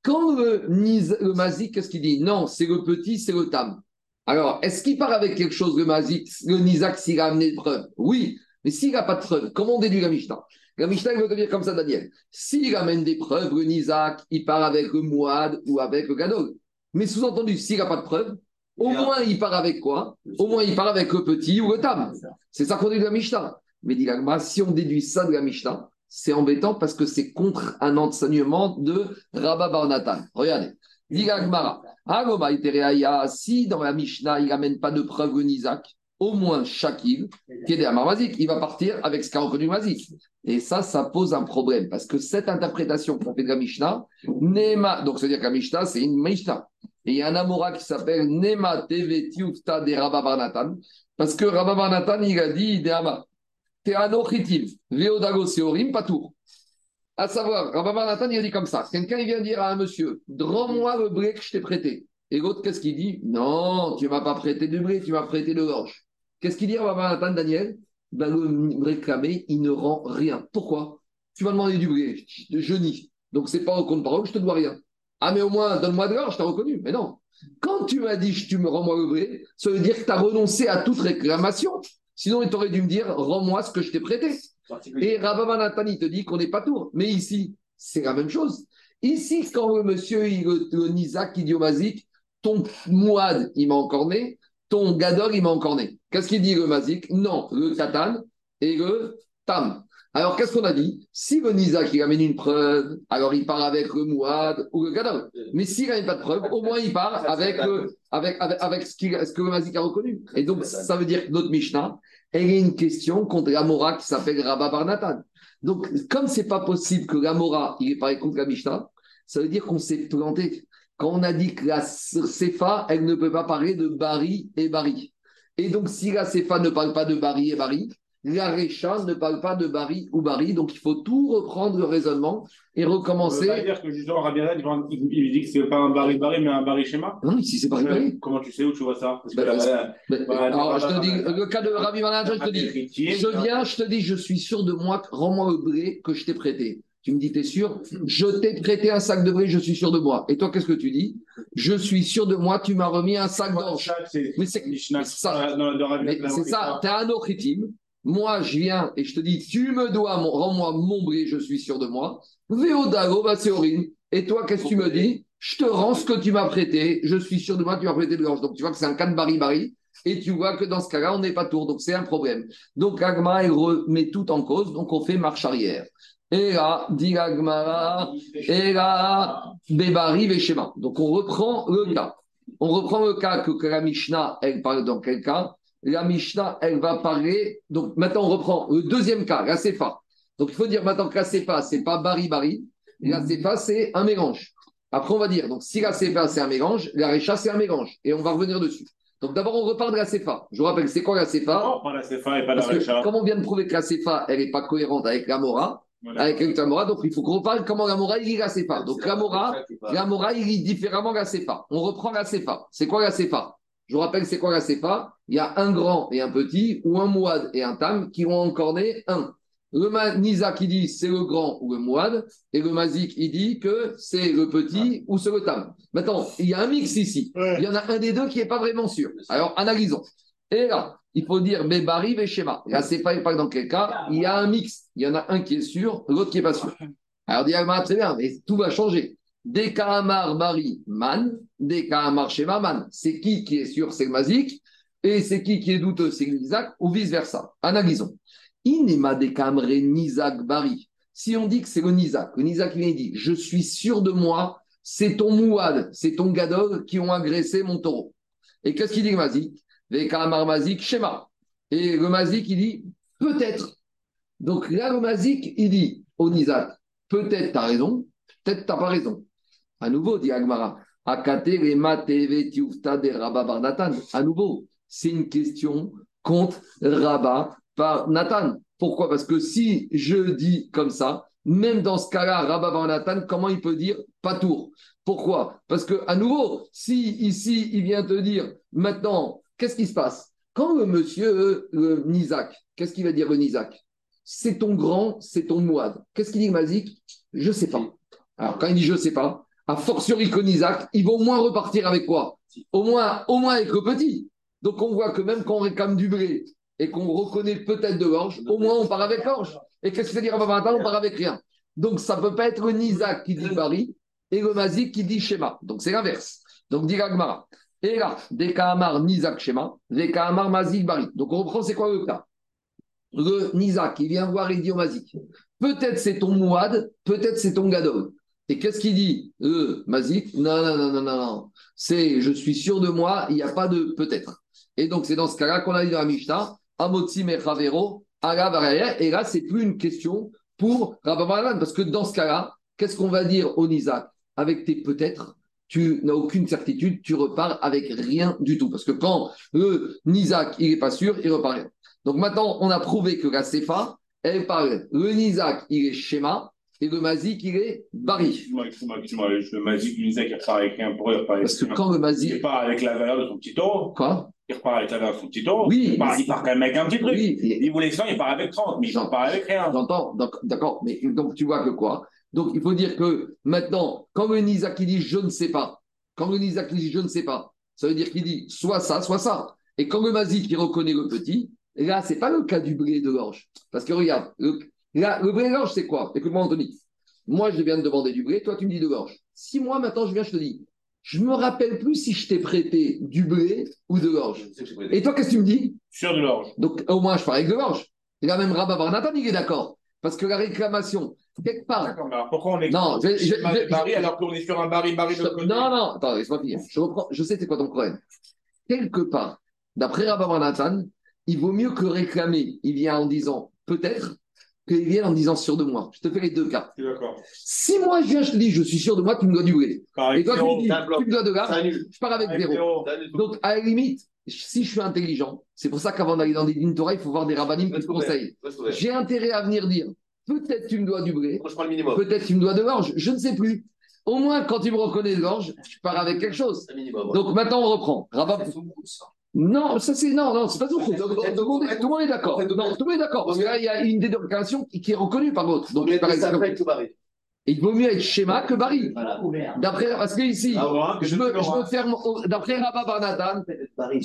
Quand le, Mazik, qu'est-ce qu'il dit? Non, c'est le petit, c'est le Tam. Alors, est-ce qu'il part avec quelque chose, le Mazik, le Nizak, s'il a amené de preuves? Oui, mais s'il n'a pas de preuves, comment on déduit la Mishnah? La Mishnah, veut te dire comme ça, Daniel. S'il amène des preuves, le Nizak, il part avec le Mouad ou avec le Gadol. Mais sous-entendu, s'il n'a pas de preuves, au Bien. moins il part avec quoi? Au moins il part avec le petit ou le Tam. C'est ça qu'on dit de la Mishnah. Mais dit si on déduit ça de la Mishnah, c'est embêtant parce que c'est contre un enseignement de Rabba Barnatan. Regardez. Dit si dans la Mishnah il n'amène pas de preuve le Nizak, au moins Shakil, qui est Amar Mazik, il va partir avec ce qu'a reconnu Mazik. Et ça, ça pose un problème parce que cette interprétation qu'on fait de la Mishnah, Nema, donc c'est-à-dire que la Mishnah, c'est une Mishnah. Et il y a un Amora qui s'appelle Nema Teve Tiufta de Rabba Barnatan, parce que Rabba Barnatan, il a dit, Ideama, Teano Veodago Seorim, Patour. À savoir, Rabba Barnatan, il a dit comme ça quelqu'un vient dire à un monsieur, rends-moi le blé que je t'ai prêté. Et l'autre, qu'est-ce qu'il dit? Non, tu ne m'as pas prêté du blé, tu m'as prêté de l'orge. Qu'est-ce qu'il dit Rabba Barnatan, Daniel? Ben, Le réclamé, il ne rend rien. Pourquoi? Tu m'as demandé du blé, je, nie. Donc, c'est pas au compte parole, je te dois rien. Ah, mais au moins, donne-moi de l'or, je t'ai reconnu. Mais non. Quand tu m'as dit, tu me rends-moi le blé, ça veut dire que tu as renoncé à toute réclamation. Sinon, il t'aurait dû me dire, rends-moi ce que je t'ai prêté. Et Rabba Nathan, il te dit qu'on n'est pas tour. Mais ici, c'est la même chose. Ici, quand monsieur, il, le, ton Mouad, il m'a encore né, ton Gadol, il m'a encore né. Qu'est-ce qu'il dit le Mazik? Non, le Katan et le Tam. Alors, qu'est-ce qu'on a dit? Si le Nizak, il amène une preuve, alors il part avec le Mouad ou le Gadol. Mais s'il n'amène pas de preuve, au moins il part avec, le- avec, avec, avec ce, que le Mazik a reconnu. Et donc, ça veut dire que notre Mishnah, elle est une question contre la Mora qui s'appelle Rabba Barnatan. Donc, comme c'est pas possible que la Mora, il est pareil contre la Mishnah, ça veut dire qu'on s'est planté. quand on a dit que la Sefa, elle ne peut pas parler de Bari et Bari. Et donc, si la Sefa ne parle pas de Bari et Bari, la Recha ne parle pas de Bari ou Bari. Donc, il faut tout reprendre le raisonnement et Ça veut recommencer. dire que justement, Rabbi Haddad, il, dit que c'est pas un bari bari, mais un bari schéma. Non, ici, c'est Bari Bari. Comment tu sais où tu vois ça? Parce que là, Ben, Bah, alors, bah, je te bah, dis, bah, le cas de Rabbi Manajan, je te dis, je viens, je te dis, je suis sûr de moi, rends-moi le blé que je t'ai prêté. Tu me dis, t'es sûr? Je t'ai prêté un sac de blé, je suis sûr de moi. Et toi, qu'est-ce que tu dis? Je suis sûr de moi, tu m'as remis un sac d'orge. C'est Mais c'est c'est ça. c'est ça, tu as un autre itim. Moi, je viens et je te dis, tu me dois, rends-moi mon blé, je suis sûr de moi. Véodago, Baséorine. Et toi, qu'est-ce que tu me dis? Je te rends ce que tu m'as prêté, je suis sûr de moi, tu m'as prêté de l'orge. Donc, tu vois que c'est un cas de bari-bari. Et tu vois que dans ce cas-là, on n'est pas tour. Donc, c'est un problème. Donc, Agma, il remet tout en cause. Donc, on fait marche arrière. Et là, dit Agma, et là, Bébari. Donc, on reprend le cas. On reprend le cas que, que la Mishnah, elle parle dans quel cas? La Mishnah, elle va parler. Donc, maintenant, on reprend le deuxième cas, la Sefa. Donc, il faut dire maintenant que la Sefa, ce n'est pas Bari Bari. La Sefa, c'est un mélange. Après, on va dire, donc, si la Sefa, c'est un mélange, la Recha, c'est un mélange. Et on va revenir dessus. Donc, d'abord, on repart de la Sefa. Je vous rappelle, c'est quoi la Sefa? Non, pas la Sefa et pas la Recha. comme on vient de prouver que la Sefa, elle n'est pas cohérente avec la Mora, Voilà. avec la Mora, donc il faut qu'on reparle comment la Mora, il lit la Sefa. Donc, la Mora, la Mora, il lit différemment la Sefa. On reprend la Sefa. C'est quoi la Sefa Je vous rappelle, c'est quoi la Sefa Il y a un grand et un petit, ou un Mouad et un Tam qui ont encorné un. Le Nisa qui dit c'est le grand ou le Mouad, et le Mazik il dit que c'est le petit ou c'est le Tam. Maintenant, il y a un mix ici. Il y en a un des deux qui n'est pas vraiment sûr. Alors, analysons. Et là, il faut dire Bébari schéma. La Sefa, il parle dans quel cas Il y a un mix. Il y en a un qui est sûr, l'autre qui n'est pas sûr. Alors, Diagma, très bien, mais tout va changer. Des Kahamar Bari Man, des Kahamar Shema Man. C'est qui qui est sûr C'est le Mazik. Et c'est qui qui est douteux C'est l'Isaac ou vice-versa. Analysons. Inema de Kamre Nizak Bari. Si on dit que c'est le Nizak, le Nizak dit Je suis sûr de moi, c'est ton Mouad, c'est ton Gadol qui ont agressé mon taureau. Et qu'est-ce qu'il dit le Mazik? Des Kahamar Mazik Shema. Et le Mazik il dit Peut-être. Donc là, le Mazik il dit au Peut-être tu as raison, peut-être tu n'as pas raison. À nouveau, dit Agmara. À nouveau, c'est une question contre Rabba par Nathan. Pourquoi? Parce que si je dis comme ça, même dans ce cas-là, Rabba bar Nathan, comment il peut dire pas tour? Pourquoi? Parce que, à nouveau, si ici, il vient te dire, maintenant, qu'est-ce qui se passe? Quand le monsieur, le Nizak, qu'est-ce qu'il va dire le Nizak? C'est ton grand, c'est ton Mouad. Qu'est-ce qu'il dit, Mazik? Je sais pas. Alors, quand il dit je sais pas, à fortiori que Isaac, ils vont au moins repartir avec quoi Au moins, au moins avec le petit. Donc on voit que même quand on réclame du blé et qu'on reconnaît peut-être de l'orge, au moins on part avec l'orge. Et qu'est-ce que c'est dire à On part avec rien. Donc ça peut pas être Isaac qui dit Bari et le Mazik qui dit Shema. Donc c'est l'inverse. Donc dit Gagmara. Et là, Kahamar Nizak Shema, Kahamar Mazik Bari. Donc on reprend, c'est quoi le cas? Le Nizak, il vient voir et dit au Mazik. Peut-être c'est ton Mouad, peut-être c'est ton Gadol. Et qu'est-ce qu'il dit? Euh, Mazik Non, non, non, non, non, non. C'est je suis sûr de moi, il n'y a pas de peut-être. Et donc, c'est dans ce cas-là qu'on a dit dans la Mishnah, Amotzi Mechavero. Et là, c'est plus une question pour Rabbanan, parce que dans ce cas-là, qu'est-ce qu'on va dire au Nizak Avec tes peut-être, tu n'as aucune certitude, tu repars avec rien du tout. Parce que quand le Nizak, il n'est pas sûr, il repart rien. Donc maintenant, on a prouvé que la Sefa, elle parle, le Nizak, il est schéma, et le Mazik, il est Bari. Excuse-moi, excuse-moi, excuse-moi. Le Mazik il disait qu'il repart avec rien pour il Parce que quand le Il Mazik. repart avec la valeur de son petit taureau. Quoi? Il repart avec la valeur de son petit taureau. Oui, Il part, il part quand même avec un petit truc. Oui, Il voulait 100, il part avec 30, mais il repart avec rien. J'entends, d'accord, mais donc tu vois que quoi? Donc il faut dire que maintenant, quand le Nizak dit je ne sais pas, quand le Nizak dit je ne sais pas, ça veut dire qu'il dit soit ça, soit ça. Et quand le Mazik il reconnaît le petit, là, c'est pas le cas du blé de l'orge. Parce que regarde, le, là, le blé de l'orge, c'est quoi? Écoute-moi, Anthony. Moi, je viens de demander du blé, toi, tu me dis de l'orge. Si moi, maintenant, je viens, je te dis, je me rappelle plus si je t'ai prêté du blé ou de l'orge. Et toi, qu'est-ce que tu me dis? Sur de l'orge. donc, au moins, je parle avec de l'orge. Et là, même Rabba Bar Nathan, il est d'accord. Parce que la réclamation, quelque part. D'accord, mais alors pourquoi on est Non, je- je- Bari alors qu'on est sur un Bari Bari de côté non, non, attends, laisse-moi finir. Je, reprends, je sais c'est quoi ton problème. Quelque part, d'après Rabba Bar Nathan, il vaut mieux que réclamer, il vient en disant peut-être, qu'ils viennent en disant sûr de moi. Je te fais les deux cas. D'accord. Si moi je viens, je te dis je suis sûr de moi, tu me dois du blé. Et toi, tu me dis tu me dois de là, je pars avec zéro. Donc, à la limite, si je suis intelligent, c'est pour ça qu'avant d'aller dans des lignes Torah, il faut voir des rabbinim qui te conseillent. J'ai intérêt à venir dire peut-être tu me dois du minimum. peut-être tu me dois de l'orge, je ne sais plus. Au moins, quand tu me reconnais de l'orge, je pars avec quelque chose. Donc maintenant, on reprend. Rabat- Non, ça c'est non, non, c'est pas tout. Tout, le monde est- d'accord. Tout le monde est d'accord. Parce que là, il y a une dénomination qui, qui est reconnue par l'autre. Donc, par exemple, il vaut mieux être schéma que Barry. Voilà. D'après, parce que ici, Ah, que je me, je ferme. D'après Rabat Barnatan.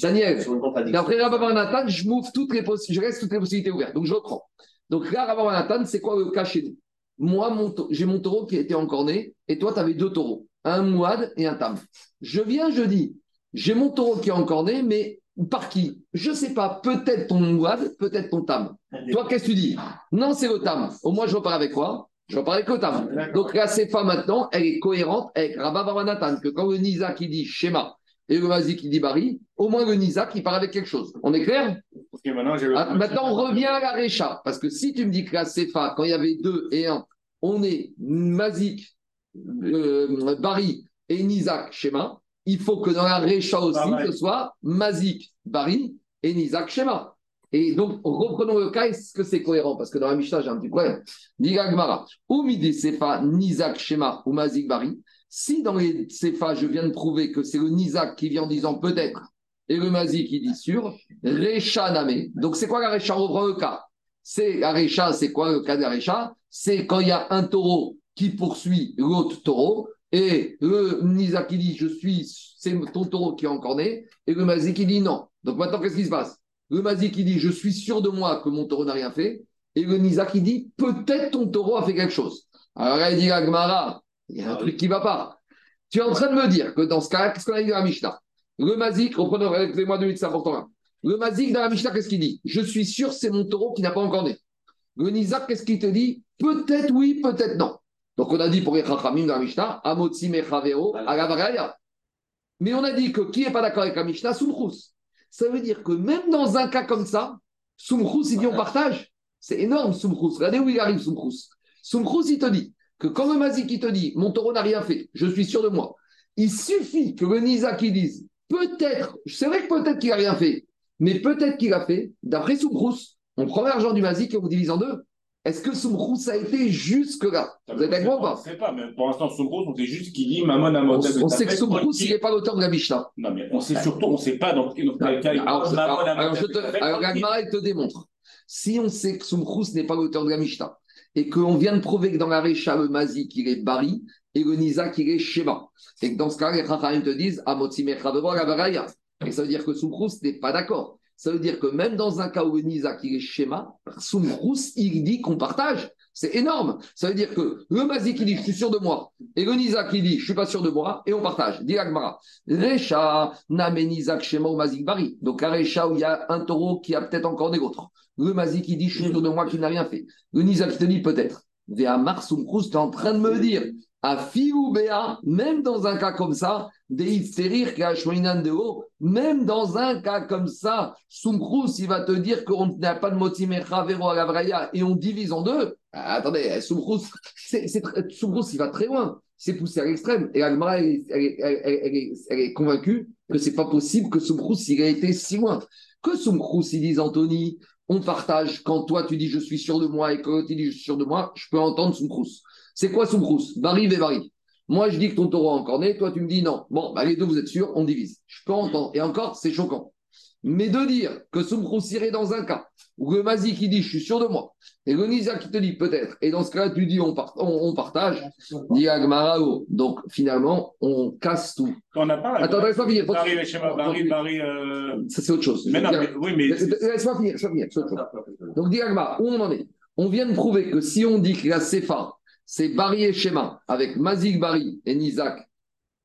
Daniel. D'après Rabba Barnatan, je m'ouvre toutes les je reste toutes les possibilités ouvertes. Donc je reprends. Donc là, Rabba Barnatan, c'est quoi le cas chez nous? Moi, j'ai mon taureau qui était encore né, et toi, tu avais deux taureaux, un mouad et un tam. Je viens, je dis, j'ai mon taureau qui est encore né, mais par qui? Je sais pas, peut-être ton mouad, peut-être ton tam. Toi, qu'est-ce que tu dis? Non, c'est le tam. Au moins, je repars avec quoi Je avec le tam. Donc la CFA maintenant, elle est cohérente avec Rabba Barnatan, que quand le Nisa qui dit schéma et le Mazi qui dit Bari, au moins le Nisa qui part avec quelque chose. On est clair? Maintenant, ah, maintenant, on revient à la Récha. Parce que si tu me dis que la CFA, quand il y avait deux et un, on est Mazik, euh, Bari et Nizak schéma, il faut que dans la Récha aussi, ce soit Mazik, Bari et Nizak schéma. Et donc, reprenons le cas, est-ce que c'est cohérent? Parce que dans la Mishnah, j'ai un petit problème. Diga Gmara, ou midi Sefa, Nizak schéma ou Mazik, Bari. Si dans les Sefa, je viens de prouver que c'est le Nizak qui vient en disant peut-être, et le Mazik qui dit sûr, Recha Name. Donc, c'est quoi la Recha? On reprend le cas. C'est la Recha, c'est quoi le cas de la Recha? C'est quand il y a un taureau qui poursuit l'autre taureau, et le Nisa qui dit je suis, c'est ton taureau qui est encore né, et le Mazik qui dit non. Donc maintenant, qu'est-ce qui se passe? Le Mazik qui dit je suis sûr de moi que mon taureau n'a rien fait, et le Nisa qui dit peut-être ton taureau a fait quelque chose. Alors là, il dit à Gmara, il y a un truc qui ne va pas. Tu es en train de me dire que dans ce cas-là, qu'est-ce qu'on a dit dans la Mishnah? Le Mazik, reprenons avec moi deux minutes, c'est important là. Le Mazik dans la Mishnah, qu'est-ce qu'il dit? Je suis sûr c'est mon taureau qui n'a pas encore né. Le Nizak, qu'est-ce qu'il te dit? Peut-être oui, peut-être non. Donc on a dit pour les Chachamim dans la Mishnah, Amotzi Mechaveo, Agavaraya. Mais on a dit que qui n'est pas d'accord avec la Mishnah? Soumchous. Ça veut dire que même dans un cas comme ça, Soumchous, il dit on partage. C'est énorme, Soumchous. Regardez où il arrive, Soumchous. Soumchous, il te dit que quand le Mazik, il te dit mon taureau n'a rien fait, je suis sûr de moi, il suffit que le Nizak, il dise peut-être, c'est vrai que peut-être qu'il n'a rien fait, mais peut-être qu'il a fait, d'après Soumchous, on prend l'argent du Mazik et on divise en deux. Est-ce que Soumchous a été jusque-là? Vous êtes avec moi ou On pas? ne sait pas, mais pour l'instant, Soumrous, on sait juste qu'il dit Maman Amot. On, on sait que Soumchous, il n'est pas l'auteur de la Mishnah. Non, mais on sait surtout, on ne sait pas dans quel cas il Alors, je- alors, je te- démontre. Si on sait que Soumchous n'est pas l'auteur de la Mishnah et qu'on vient de prouver que dans la Récha, le Mazik, il est Bari et le Nizak, il est Shema, et que dans ce cas, les Chachamim te disent Amotzi Mechavero Agavaraya. Et ça veut dire que Soumchous n'est pas d'accord. Ça veut dire que même dans un cas où le Nizak, il est Shema, Soumchous, il dit qu'on partage. C'est énorme. Ça veut dire que le Mazik, il dit Je suis sûr de moi. Et le Nizak, il dit Je suis pas sûr de moi. Et on partage. Dit Agmara. Recha, Namenizak, Shema ou Mazik Bari. Donc, un Recha où il y a un taureau qui a peut-être encore des autres. Le Mazik qui dit Je suis sûr de moi qui n'a rien fait. Le Nizak qui te dit peut-être. Véa Marsumkrous, tu es en train de me dire à Fiou Béa, même dans un cas comme ça, des de haut, même dans un cas comme ça, Soumkrous, il va te dire qu'on n'a pas de Motimecha Vero à la Vraya et on divise en deux. Ah, attendez, très- Soumkrous, il va très loin. C'est poussé à l'extrême. Et Agmara, elle, est- elle, est- convaincue que c'est pas possible que Soumkrous, il ait été si loin. Que Soumkrous, il dise Anthony, on partage. Quand toi, tu dis je suis sûr de moi et que tu dis je suis sûr de moi, je peux entendre Soumkrous. C'est quoi Soumkrous Bari et. Moi, je dis que ton taureau a encore né, toi, tu me dis non. Bon, bah, les deux, vous êtes sûrs, on divise. Je peux entendre. Et encore, c'est choquant. Mais de dire que Soumkrous irait dans un cas où le Mazi qui dit je suis sûr de moi, et le Nisa qui te dit peut-être, et dans ce cas-là, tu dis on, part- on, on partage, dit Agmarao. Donc, finalement, on casse tout. On n'a pas. Attends, laisse-moi finir. Barry, Barry, Barry. euh, Ça, c'est autre chose. Mais non, mais oui, mais. Laisse-moi finir, laisse-moi finir. c'est autre chose. Donc, dit Agma, où on en est? On vient de prouver que si on dit que la Sefa, c'est Bari et Shema, avec Mazik Bari et Nizak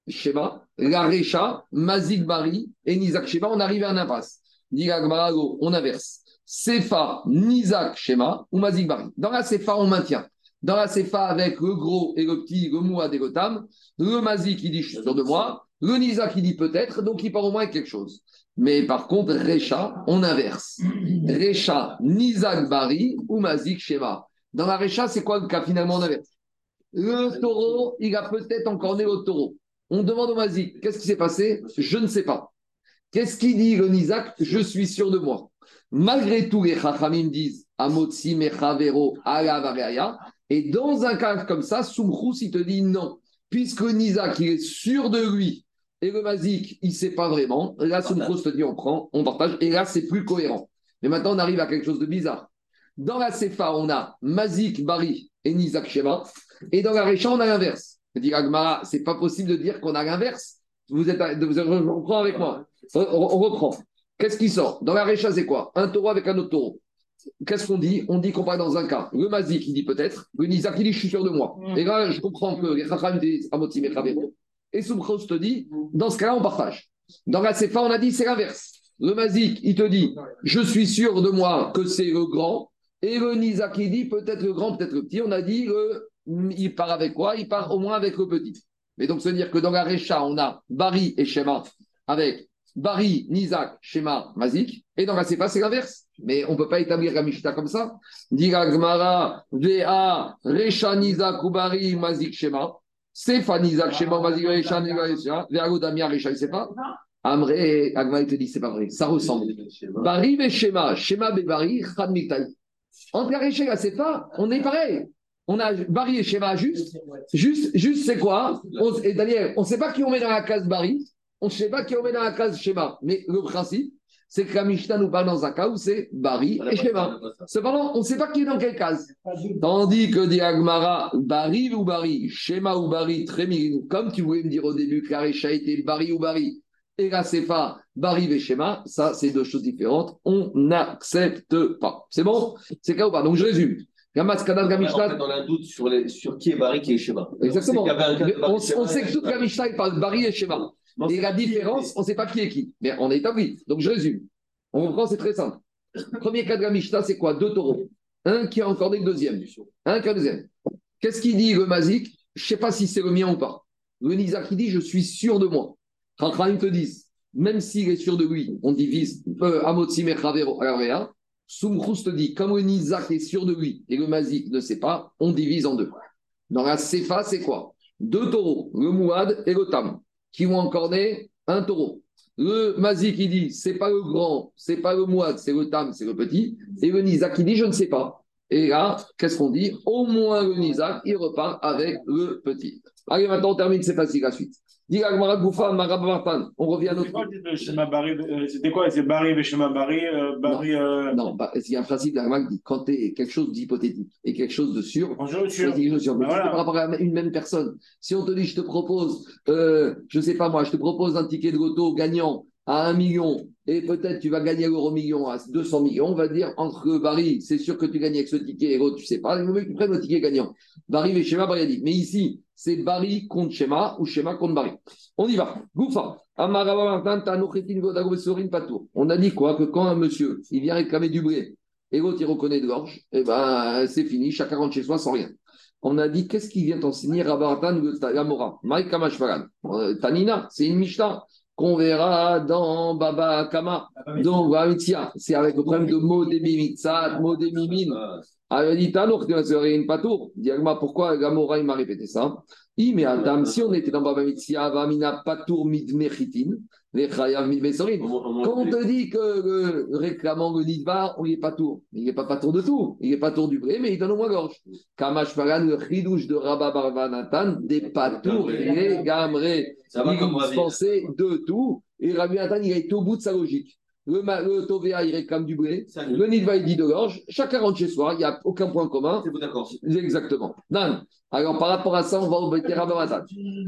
Shema, la Recha, Mazik Bari et Nizak Shema, on arrive à un impasse. Go, on inverse. Sefa, Nizak Shema ou Mazik Bari. Dans la Sefa, on maintient. Dans la Sefa, avec le gros et le petit, le Mouad et le Tam, le Mazik qui dit je suis sûr de moi, le Nizak qui dit peut-être, donc il part au moins avec quelque chose. Mais par contre, Recha, on inverse. Recha, Nizak Bari ou Mazik Shema. Dans la Récha, c'est quoi le cas finalement d'inverse Le taureau, il a peut-être encore né le taureau. On demande au Mazik, qu'est-ce qui s'est passé? Je ne sais pas. Qu'est-ce qu'il dit le Nizak Je suis sûr de moi. Malgré tout, les Chachamim disent Amotsi Mechavero Ala Et dans un cas comme ça, Soumchous, il te dit non. Puisque Nizak, il est sûr de lui, et le Mazik, il ne sait pas vraiment, là, Soumchous te dit on prend, on partage, et là, c'est plus cohérent. Mais maintenant, on arrive à quelque chose de bizarre. Dans la Sefa, on a Mazik, Bari et Nizak Shema. Et dans la Récha, on a l'inverse. Je dis Agmara, c'est pas possible de dire qu'on a l'inverse. Vous êtes, vous êtes, on reprend avec moi. On, on reprend. Qu'est-ce qui sort? Dans la Récha, c'est quoi? Un taureau avec un autre taureau. Qu'est-ce qu'on dit? On dit qu'on parle dans un cas. Le Mazik, qui dit peut-être. Le Nizak, il dit je suis sûr de moi. Et là, je comprends que les Chacham disent Mechavero. Et Soumchos te dit dans ce cas-là, on partage. Dans la Sefa, on a dit c'est l'inverse. Le Mazik, il te dit je suis sûr de moi que c'est le grand. Et le Nizak, il dit peut-être le grand, peut-être le petit. On a dit le, il part avec quoi? Il part au moins avec le petit. Mais donc, se dire que dans la Récha, on a Bari et Shema avec Bari, Nizak, Shema, Mazik. Et dans la Sefa, c'est l'inverse. Mais on ne peut pas établir la Mishnah comme ça. Dira Gmara, Vea, Recha, Nizak, ou Bari, Mazik, Shema. Sefa, Nizak, Shema, Mazik, Recha, Nizak. Vea, Godamia, Recha, pas? Amré, Agma, il te dit, c'est pas vrai. Ça ressemble. Bari, et Shema, Shema, Bari, Chad, Miktaï. Entre la Recha et la Sefa, on est pareil. On a Bari et Shema juste. Juste, juste c'est quoi on, Et Daniel, on ne sait pas qui on met dans la case Bari. On ne sait pas qui on met dans la case Shema. Mais le principe, c'est que la Mishnah nous parle dans un cas où c'est Bari et Shema. Cependant, on ne sait pas qui est dans quelle case. Tandis que dit Agmara, Bari ou Bari, Shema ou Bari, très Comme tu voulais me dire au début que la Récha était Bari ou Bari, et la Sefa, Bari et Shema, ça, c'est deux choses différentes. On n'accepte pas. C'est bon? C'est cas ou pas? Donc, je résume. Gamas, Kadam, Gamishna. On a un doute sur, les, sur qui est Bari, qui est Shema. Exactement. On sait de On, Shema, on que toute la Mishnah, il parle Bari et Shema. Non, Et la différence, on ne sait pas qui est qui. Mais on est établi. Donc je résume. On comprend, c'est très simple. Premier cas de la Mishnah, c'est quoi? Deux taureaux. Un qui a encore le deuxième. Un qui a le deuxième. Qu'est-ce qu'il dit le Mazik? Je ne sais pas si c'est le mien ou pas. Le Nizak qui dit Je suis sûr de moi. Rachraim te disent Même s'il est sûr de lui, on divise euh, Amotsi Mechavero Alavrea. Soumchrous te dit Comme le Nizak est sûr de lui et le Mazik ne sait pas, on divise en deux. Dans la Sefa, c'est quoi? Deux taureaux, le Mouad et le Tam qui ont encore né un taureau. Le Mazik qui dit, c'est pas le grand, c'est pas le Mouad, c'est le Tam, c'est le petit. Et le Nizak qui dit, je ne sais pas. Et là, qu'est-ce qu'on dit? Au moins le Nizak, il repart avec le petit. Allez, maintenant on termine, c'est facile la suite. On revient à notre. Euh, C'était quoi? C'est Barry, le schéma Barry, euh, Barry. euh, Non, bah, il y a un principe qui dit quand tu es quelque chose d'hypothétique et quelque chose de sûr, C'est quelque chose de sûr. Mais Ben voilà. par rapport à une même personne, si on te dit je te propose, euh, je sais pas moi, je te propose un ticket de loto gagnant à 1 million et peut-être tu vas gagner l'euro million à 200 millions, on va dire entre Barry, c'est sûr que tu gagnes avec ce ticket et l'autre, tu sais pas, il vaut mieux que tu prennes le ticket gagnant. Barry et Schéma, Barry a dit. Mais ici, c'est Barry contre Schéma ou Schéma contre Barry. On y va. Goufa. On a dit quoi? Que quand un monsieur, il vient réclamer du blé et l'autre, il reconnaît de gorge, et ben c'est fini, chacun rentre chez soi sans rien. On a dit, qu'est-ce qui vient t'enseigner Rabaratan Maï Kamashvaran. Euh, Tanina, c'est une Mishnah qu'on verra dans Baba Kama. Donc, Bamitia, c'est avec le problème de Modemi Mitzat, Modemi Min. Ah, Alors, il dit, Tanour, tu vas se une patour. Dis, Agma, pourquoi Gamora, il m'a répété ça? Il, mais Adam, si on était dans Baba Mitzia, Vamina Patour Midmechitin, les Chayav Quand on te dit que le réclamant le Nidbar, on n'y est pas tour. Il n'est pas pas tour de tout. Il n'est pas tour du bré, mais il donne au moins gorge. Kamash Pagan, le chidouche de Rabba Barvanatan, des patours, et gamré. Ça va Il dispensait de tout. Et Rabbi Nathan, il est au bout de sa logique. Le, le Tovea, il réclame du blé. Le Nidva, il dit de gorge. Chacun rentre chez soi. Il n'y a aucun point commun. C'est vous d'accord Exactement. Dan. Alors, par rapport à ça, on va au.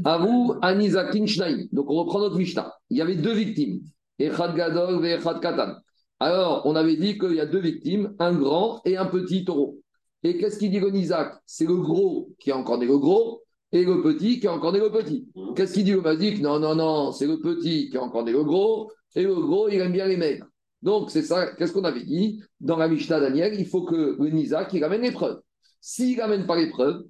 À vous, Anizakin Shnaim. Donc, on reprend notre Mishnah. Il y avait deux victimes. Echad Gadol et Echad Katan. Alors, on avait dit qu'il y a deux victimes, un grand et un petit taureau. Et qu'est-ce qu'il dit le Nizak? C'est le gros qui a encore né le gros et le petit qui a encore né le petit. Qu'est-ce qu'il dit le Mazik? Non, non, non, c'est le petit qui a encore né le gros et le gros, il aime bien les maigres. Donc, c'est ça, qu'est-ce qu'on avait dit Dans la Mishnah Daniel, il faut que le Nizak, il ramène les preuves. S'il n'amène pas les preuves,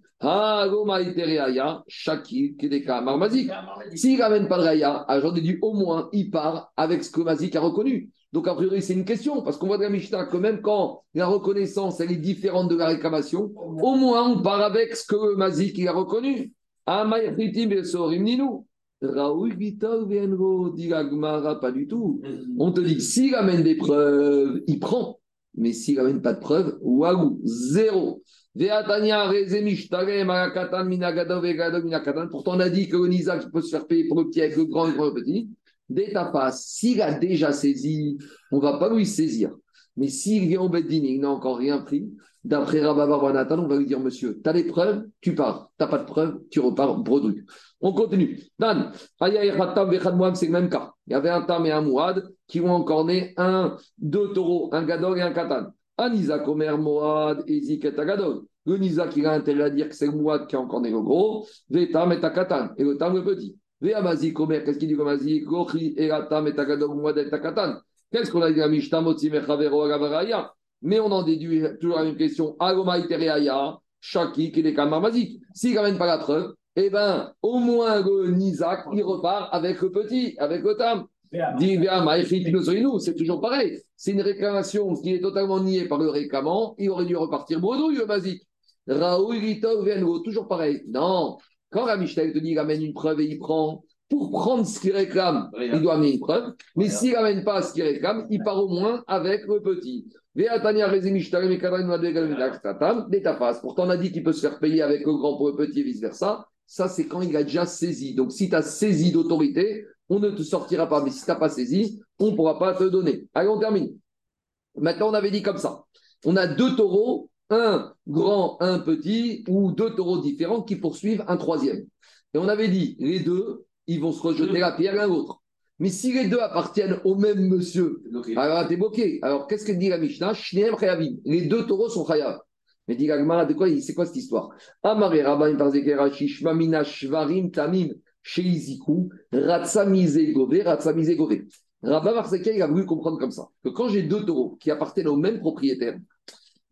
Shakir, Kedeka, Marmazik. S'il n'amène pas de Raya, ai dit au moins, il part avec ce que Mazik a reconnu. Donc, a priori, c'est une question, parce qu'on voit de la Mishnah que même quand la reconnaissance elle est différente de la réclamation, au moins on part avec ce que Mazik il a reconnu. Raoul Vital, Vienro, dit pas du tout. On te dit s'il amène des preuves, il prend. Mais s'il amène pas de preuves, waouh, zéro. Pourtant, on a dit que le Nisa peut se faire payer pour le petit avec le grand et le petit. Dès ta s'il a déjà saisi, on ne va pas lui saisir. Mais s'il vient au Beddin il n'a encore rien pris, d'après Rabba Barbanatan, on va lui dire Monsieur, tu as des preuves, tu pars. Tu n'as pas de preuves, tu repars bredouille. On continue. Dan, c'est le même cas. Il y avait un Tam et un Mouad qui ont encore né un, deux taureaux, un Gadol et un Katan. Un Isaac, Omer, Moad, Ezik et Gadol. Le Nisa qui a intérêt à dire que c'est le Mouad qui a encore né le gros, Vetam et Katan, et le Tam le petit. Veamazik, Omer, qu'est-ce qu'il dit comme Azik Gochi et Atam et Tagadol, Mouad et Takatan. Qu'est-ce qu'on a dit à Agavaraya Mais on en déduit toujours la même question. Agoma, Itereaya, Shaki, Marmazik. S'il ne ramène pas la preuve, eh bien, au moins le Nizak, il repart avec le petit, avec le Tam. C'est toujours pareil. C'est une réclamation qui est totalement niée par le réclamant. Il aurait dû repartir bredouille, le basique. Raoul Vitov, toujours pareil. Non. Quand la te dit qu'il amène une preuve et il prend, pour prendre ce qu'il réclame, il doit amener une preuve. Mais s'il n'amène pas ce qu'il réclame, il part au moins avec le petit. Pourtant, on a dit qu'il peut se faire payer avec le grand pour le petit et vice-versa. Ça, c'est quand il a déjà saisi. Donc, si tu as saisi d'autorité, on ne te sortira pas. Mais si tu n'as pas saisi, on ne pourra pas te donner. Allez, on termine. Maintenant, on avait dit comme ça. On a deux taureaux, un grand, un petit, ou deux taureaux différents qui poursuivent un troisième. Et on avait dit, les deux, ils vont se rejeter la pierre l'un l'autre. Mais si les deux appartiennent au même monsieur, alors t'es bloqué. Alors qu'est-ce que dit la Mishnah? Les deux taureaux sont chayav. Mais dit Gagmara, de quoi c'est quoi cette histoire? Amare Rabban Tarzekerashi Shmamina Shvarim Tamim Sheiziku Ratsamize Gove Ratsamize Gove. Rabba Marzeka, il a voulu comprendre comme ça que quand j'ai deux taureaux qui appartiennent au même propriétaire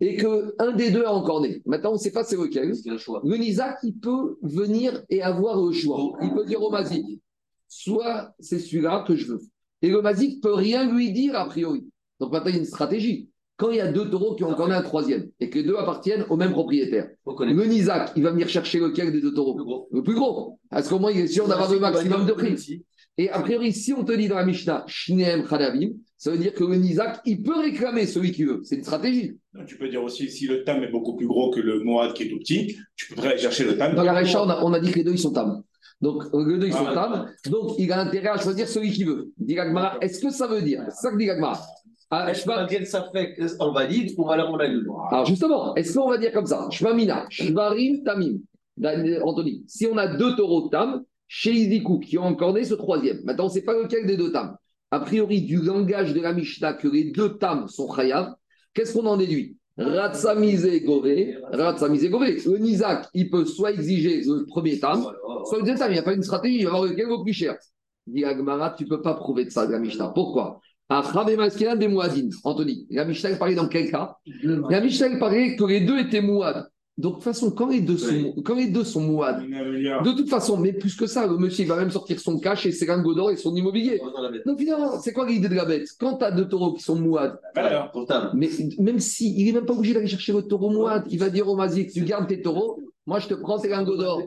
et qu'un des deux a encore né, maintenant on ne sait pas c'est lequel, le Nizak, il peut venir et avoir le choix. Il peut dire au Mazik soit c'est celui-là que je veux. Et le Mazik peut rien lui dire a priori. Donc maintenant, il y a une stratégie. Quand il y a deux taureaux qui ont encore un troisième et que les deux appartiennent au même propriétaire, le Nizak, il va venir chercher lequel des deux taureaux? Le plus gros. Parce qu'au moins, il est sûr d'avoir le maximum de prix. Et a priori, si on te dit dans la Mishnah, Shneem Khadavim, ça veut dire que le Nizak, il peut réclamer celui qui veut. C'est une stratégie. Tu peux dire aussi, si le tam est beaucoup plus gros que le Moad qui est tout petit, tu peux aller chercher le tam. Dans la on, on, a dit que les deux, ils sont tam. Donc, les deux, ils sont tam. Donc, il a intérêt à choisir celui qui veut. Dit est-ce que ça veut dire C'est ça que dit Gagmara. Ah, ça fait on va dire ou alors on a le Alors justement, est-ce qu'on va dire comme ça? Shvamina, Shvarim, Tamim. Anthony, si on a deux taureaux tam, chez Izikou, qui ont encore né ce troisième. Maintenant, on ne sait pas lequel des deux tam. A priori, du langage de la Mishnah, que les deux tam sont chayav, qu'est-ce qu'on en déduit? Ratsamize Gové, Ratsamize Gové. Le Nizak, il peut soit exiger le premier tam, soit le deuxième tam. Il n'y a pas une stratégie, il va avoir lequel vaut plus cher. Dit Agmara, tu ne peux pas prouver de ça de la Mishnah. Pourquoi? Des Mouadines. Anthony, la Mishnah parlait dans quel cas? La Mishnah parlait que les deux étaient Mouad. Donc, de toute façon, quand les deux sont, quand les deux sont mouades, de toute façon, mais plus que ça, le monsieur il va même sortir son cash et ses lingots d'or et son immobilier. Donc, finalement, c'est quoi l'idée de la bête? Quand tu as deux taureaux qui sont mouades, mais même si, il n'est même pas obligé d'aller chercher le taureau mouad, il va dire au Mazik, tu gardes tes taureaux, moi, je te prends tes lingots d'or.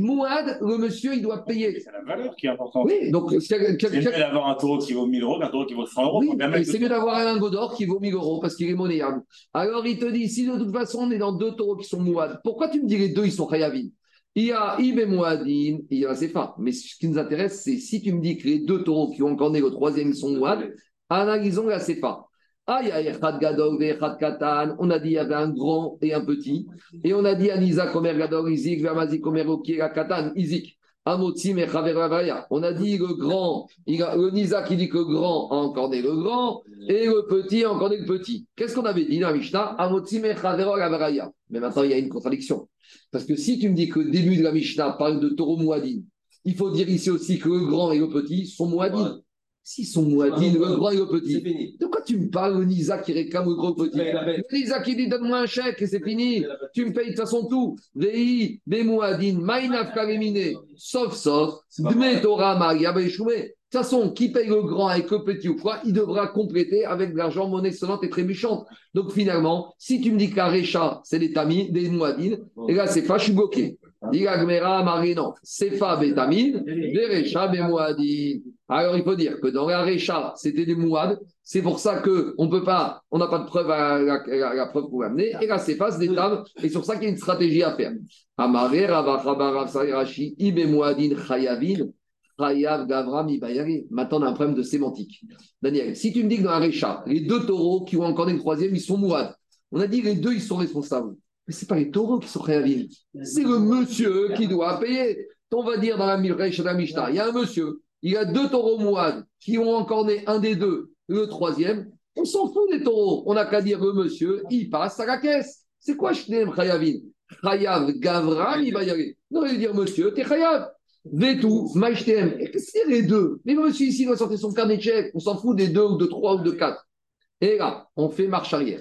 Mouad, le monsieur, il doit payer. C'est la valeur qui est importante. Oui, donc c'est mieux d'avoir un taureau qui vaut 1000 euros qu'un taureau qui vaut 100 euros. Oui, c'est mieux d'avoir un lingot d'or qui vaut 1000 euros parce qu'il est monnayable. Alors, il te dit, si de toute façon, on est dans deux taureaux qui sont Mouad, pourquoi tu me dis les deux, ils sont Khayavin il y a Ibn Mouadin, il y a Sefa. Mais ce qui nous intéresse, c'est si tu me dis que les deux taureaux qui ont encore né le troisième, sont Mouad, analysons la Sefa. On a dit il y avait un grand et un petit. Et on a dit Anisa Komer Gadol, Izik, Komer Okiera Katan, Izik. Et On a dit le grand, le Nisa qui dit que le grand a encore né le grand et le petit a encore né le petit. Qu'est-ce qu'on avait dit dans la Mishnah? Et Mais maintenant, il y a une contradiction. Parce que si tu me dis que le début de la Mishnah parle de taureau Mouadine, il faut dire ici aussi que le grand et le petit sont Mouadines. S'ils sont Mouadines, le grand et le C'est petit. fini. De quoi tu me parles, le Nisa qui réclame le gros petit. Le Nisa qui dit donne-moi un chèque et c'est fini. Tu me payes de toute façon tout. Vei, Bemouadine, Maïnaf Kalemine, sauf, sauf, pas Dme Torah Maria. De toute façon, qui paye le grand avec le petit ou quoi, il devra compléter avec de l'argent monnaie sonnante et trébuchante. Donc finalement, si tu me dis que la Récha, c'est des tamis, des Mouadines, et là, c'est pas, je suis bloqué. Dis la Gmera, Marie, non. Sefa, Bétamine, des Récha, des Mouadines. Alors, il faut dire que dans la Récha, c'était des Mouades. C'est pour ça qu'on ne peut pas, on n'a pas de preuve à la, la- preuve pour amener. Et là, c'est face des tables. Et pour ça qu'il y a une stratégie à faire. Maintenant, on a un problème de sémantique. Daniel, si tu me dis que dans la Récha, les deux taureaux qui ont encore une troisième, ils sont Mouades. On a dit que les deux, ils sont responsables. Mais ce pas les taureaux qui sont Chayavin. C'est le monsieur qui doit payer. On va dire dans la Récha la Mishnah, il y a un monsieur, il a deux taureaux Mouades qui ont encore né un des deux, le troisième. On s'en fout des taureaux. On n'a qu'à dire monsieur, il passe à la caisse. C'est quoi Shneem Chayavin Chayav Gavram, il va y aller. Non, il va dire monsieur, t'es Chayav. Vetou, Maïchtem. C'est les deux? Mais monsieur ici il doit sortir son carnet de chèques. On s'en fout des deux ou de trois ou de quatre. Et là, on fait marche arrière.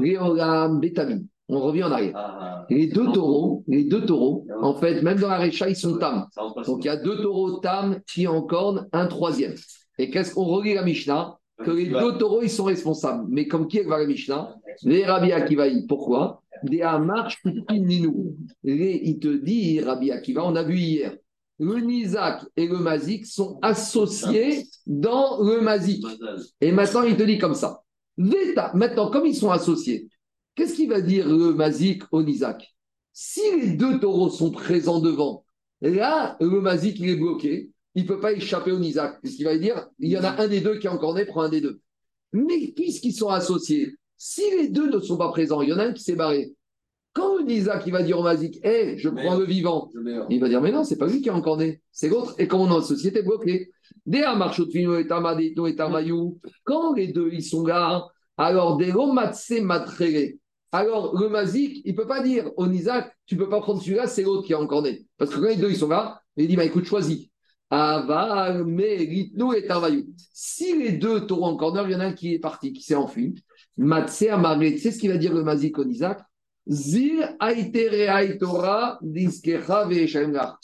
Léolam Bétamine. On revient en arrière. Ah, Les deux taureaux, les deux taureaux, en fait, même dans la récha, ils sont tam. Donc il y a deux taureaux tam qui en corne un troisième. Et qu'est-ce qu'on relit la Mishnah? Que les deux taureaux, ils sont responsables. Mais comme qui va la Mishnah? Les Rabbi Akiva, pourquoi? Des Ninou. Il te dit, Rabbi Akiva, on a vu hier, le Nizak et le Mazik sont associés dans le Mazik. Et maintenant, il te dit comme ça. Maintenant, comme ils sont associés, qu'est-ce qu'il va dire le Mazik au Nizak Si les deux taureaux sont présents devant, là, le Mazik, il est bloqué. Il ne peut pas échapper au Nizak. Puisqu'il va dire, il y en a un des deux qui est encore né, prends un des deux. Mais puisqu'ils sont associés, si les deux ne sont pas présents, il y en a un qui s'est barré. Quand le Nizak, il va dire au Mazik, hé, je prends le vivant, il va dire, mais non, c'est pas lui qui est encore né, c'est l'autre. Et comme on est en société bloquée, dès un marche et tamadito et tamayou, quand les deux ils sont là, alors des romatse matrele. Alors le mazik, il peut pas dire au Isaac, tu peux pas prendre celui-là, c'est l'autre qui est encore né. Parce que quand les deux ils sont là, il dit, bah écoute, choisis. Aval, Meritno et Tarvayou. Si les deux taureaux en corner, il y en a un qui est parti, qui s'est enfui. Matse tu sais ce qu'il va dire le mazik au Isaac Zir aitere aitora diskecha ve'eshaimgar.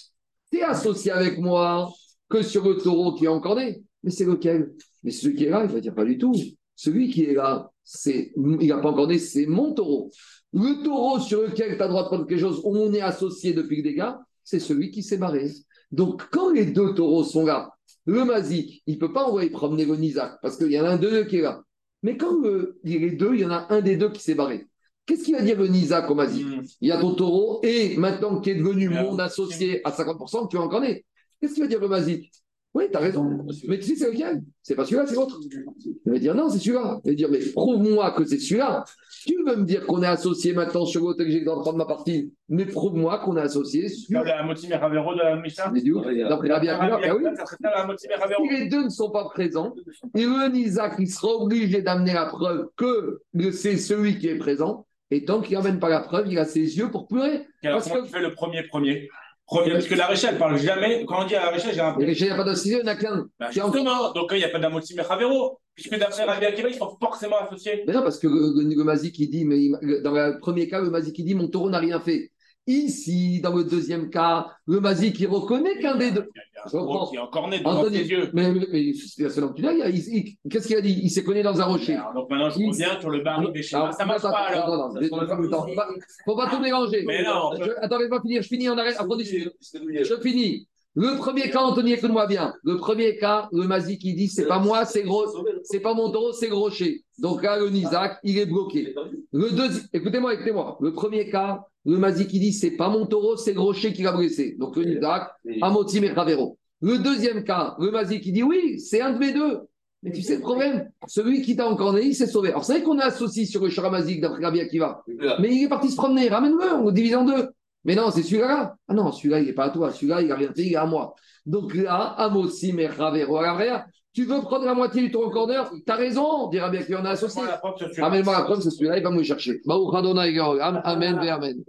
T'es associé avec moi que sur le taureau qui est encore né. Mais c'est lequel? Mais celui qui est là, il va dire pas du tout. Celui qui est là, c'est, il n'a pas encore né, c'est mon taureau. Le taureau sur lequel tu as le droit de prendre quelque chose, où on est associé depuis le dégât, c'est celui qui s'est barré. Donc, quand les deux taureaux sont là, le Mazik, il ne peut pas envoyer promener le Nizak, parce qu'il y en a un d'eux qui est là. Mais quand le- les deux, il y en a un des deux qui s'est barré. Qu'est-ce qu'il va dire le Nizak au Mazik Hmm. Il y a ton taureau, et maintenant qui est devenu mon associé à 50%, tu en connais. Qu'est-ce qu'il va dire le Mazik? Oui, tu as raison. Mais tu sais, c'est lequel? C'est pas celui-là, c'est l'autre. Il va dire non, c'est celui-là. Il va dire, mais prouve-moi que c'est celui-là. Tu veux me dire qu'on est associé maintenant sur l'autre et que j'ai le droit de prendre ma partie, mais prouve-moi qu'on est associé sur. La Motime Ravero de la Mishnah. Si les deux ne sont pas présents, et le Isaac, il sera obligé d'amener la preuve que c'est celui qui est présent, et tant qu'il n'amène pas la preuve, il a ses yeux pour pleurer. Alors, Parce comment que- tu fais le premier Premier, parce que la Récha, elle parle jamais. Quand on dit à la Récha, j'ai un Et il n'y a pas d'associé, il n'y en a qu'un. Bah, justement, donc il n'y a pas d'Amotime Ravero. Puisque d'après Rabbi Akiva, ils sont forcément associés. Mais non, parce que le, le, le Mazik, il dit, mais il- dans le premier cas, le Mazik, il dit, mon taureau n'a rien fait. Ici, dans le deuxième cas, le Mazik, il reconnaît qu'un des deux. Je qui est encore né devant Anthony, ses yeux. mais, mais, mais c'est la seule que tu il- qu'est-ce qu'il a dit? Il s'est connu dans un rocher. Alors, Donc maintenant, je Il- reviens sur le baril des schémas. Ça marche pas alors. pas- Faut pas tout mélanger. Mais non, Je- Attends, laisse-moi finir. Je finis, on arrête. Après. Je finis. Le premier cas, Anthony, écoute-moi bien. Le premier cas, le Mazik, il dit, c'est pas moi, c'est gros. C'est pas mon taureau, c'est gros rocher. Donc là, le Nizak, il est bloqué. Le deuxième, écoutez-moi, écoutez-moi. Le premier cas, le Mazik, il dit, c'est pas mon taureau, c'est le rocher qui l'a blessé. Donc le Nizak, Amotim et Ravero. Le deuxième cas, le Mazik, il dit, oui, c'est un de mes deux. Mais tu sais le problème? Celui qui t'a encore né, il s'est sauvé. Alors c'est vrai qu'on est associé sur le Mazik d'après Rabbi Akiva. Mais il est parti se promener, ramène-le, on le divise en deux. Mais non, c'est celui-là. Ah non, celui-là, il n'est pas à toi. Celui-là, il n'a rien fait, il est à moi. Donc là, Amosim et Ravero. Alors, regarde, tu veux prendre la moitié du tour corner T'as raison, dit Rabbi Akiva, on est associé. Moi, la preuve sur celui-là. Amène-moi la preuve, c'est celui-là, il va me chercher. Amen, amen.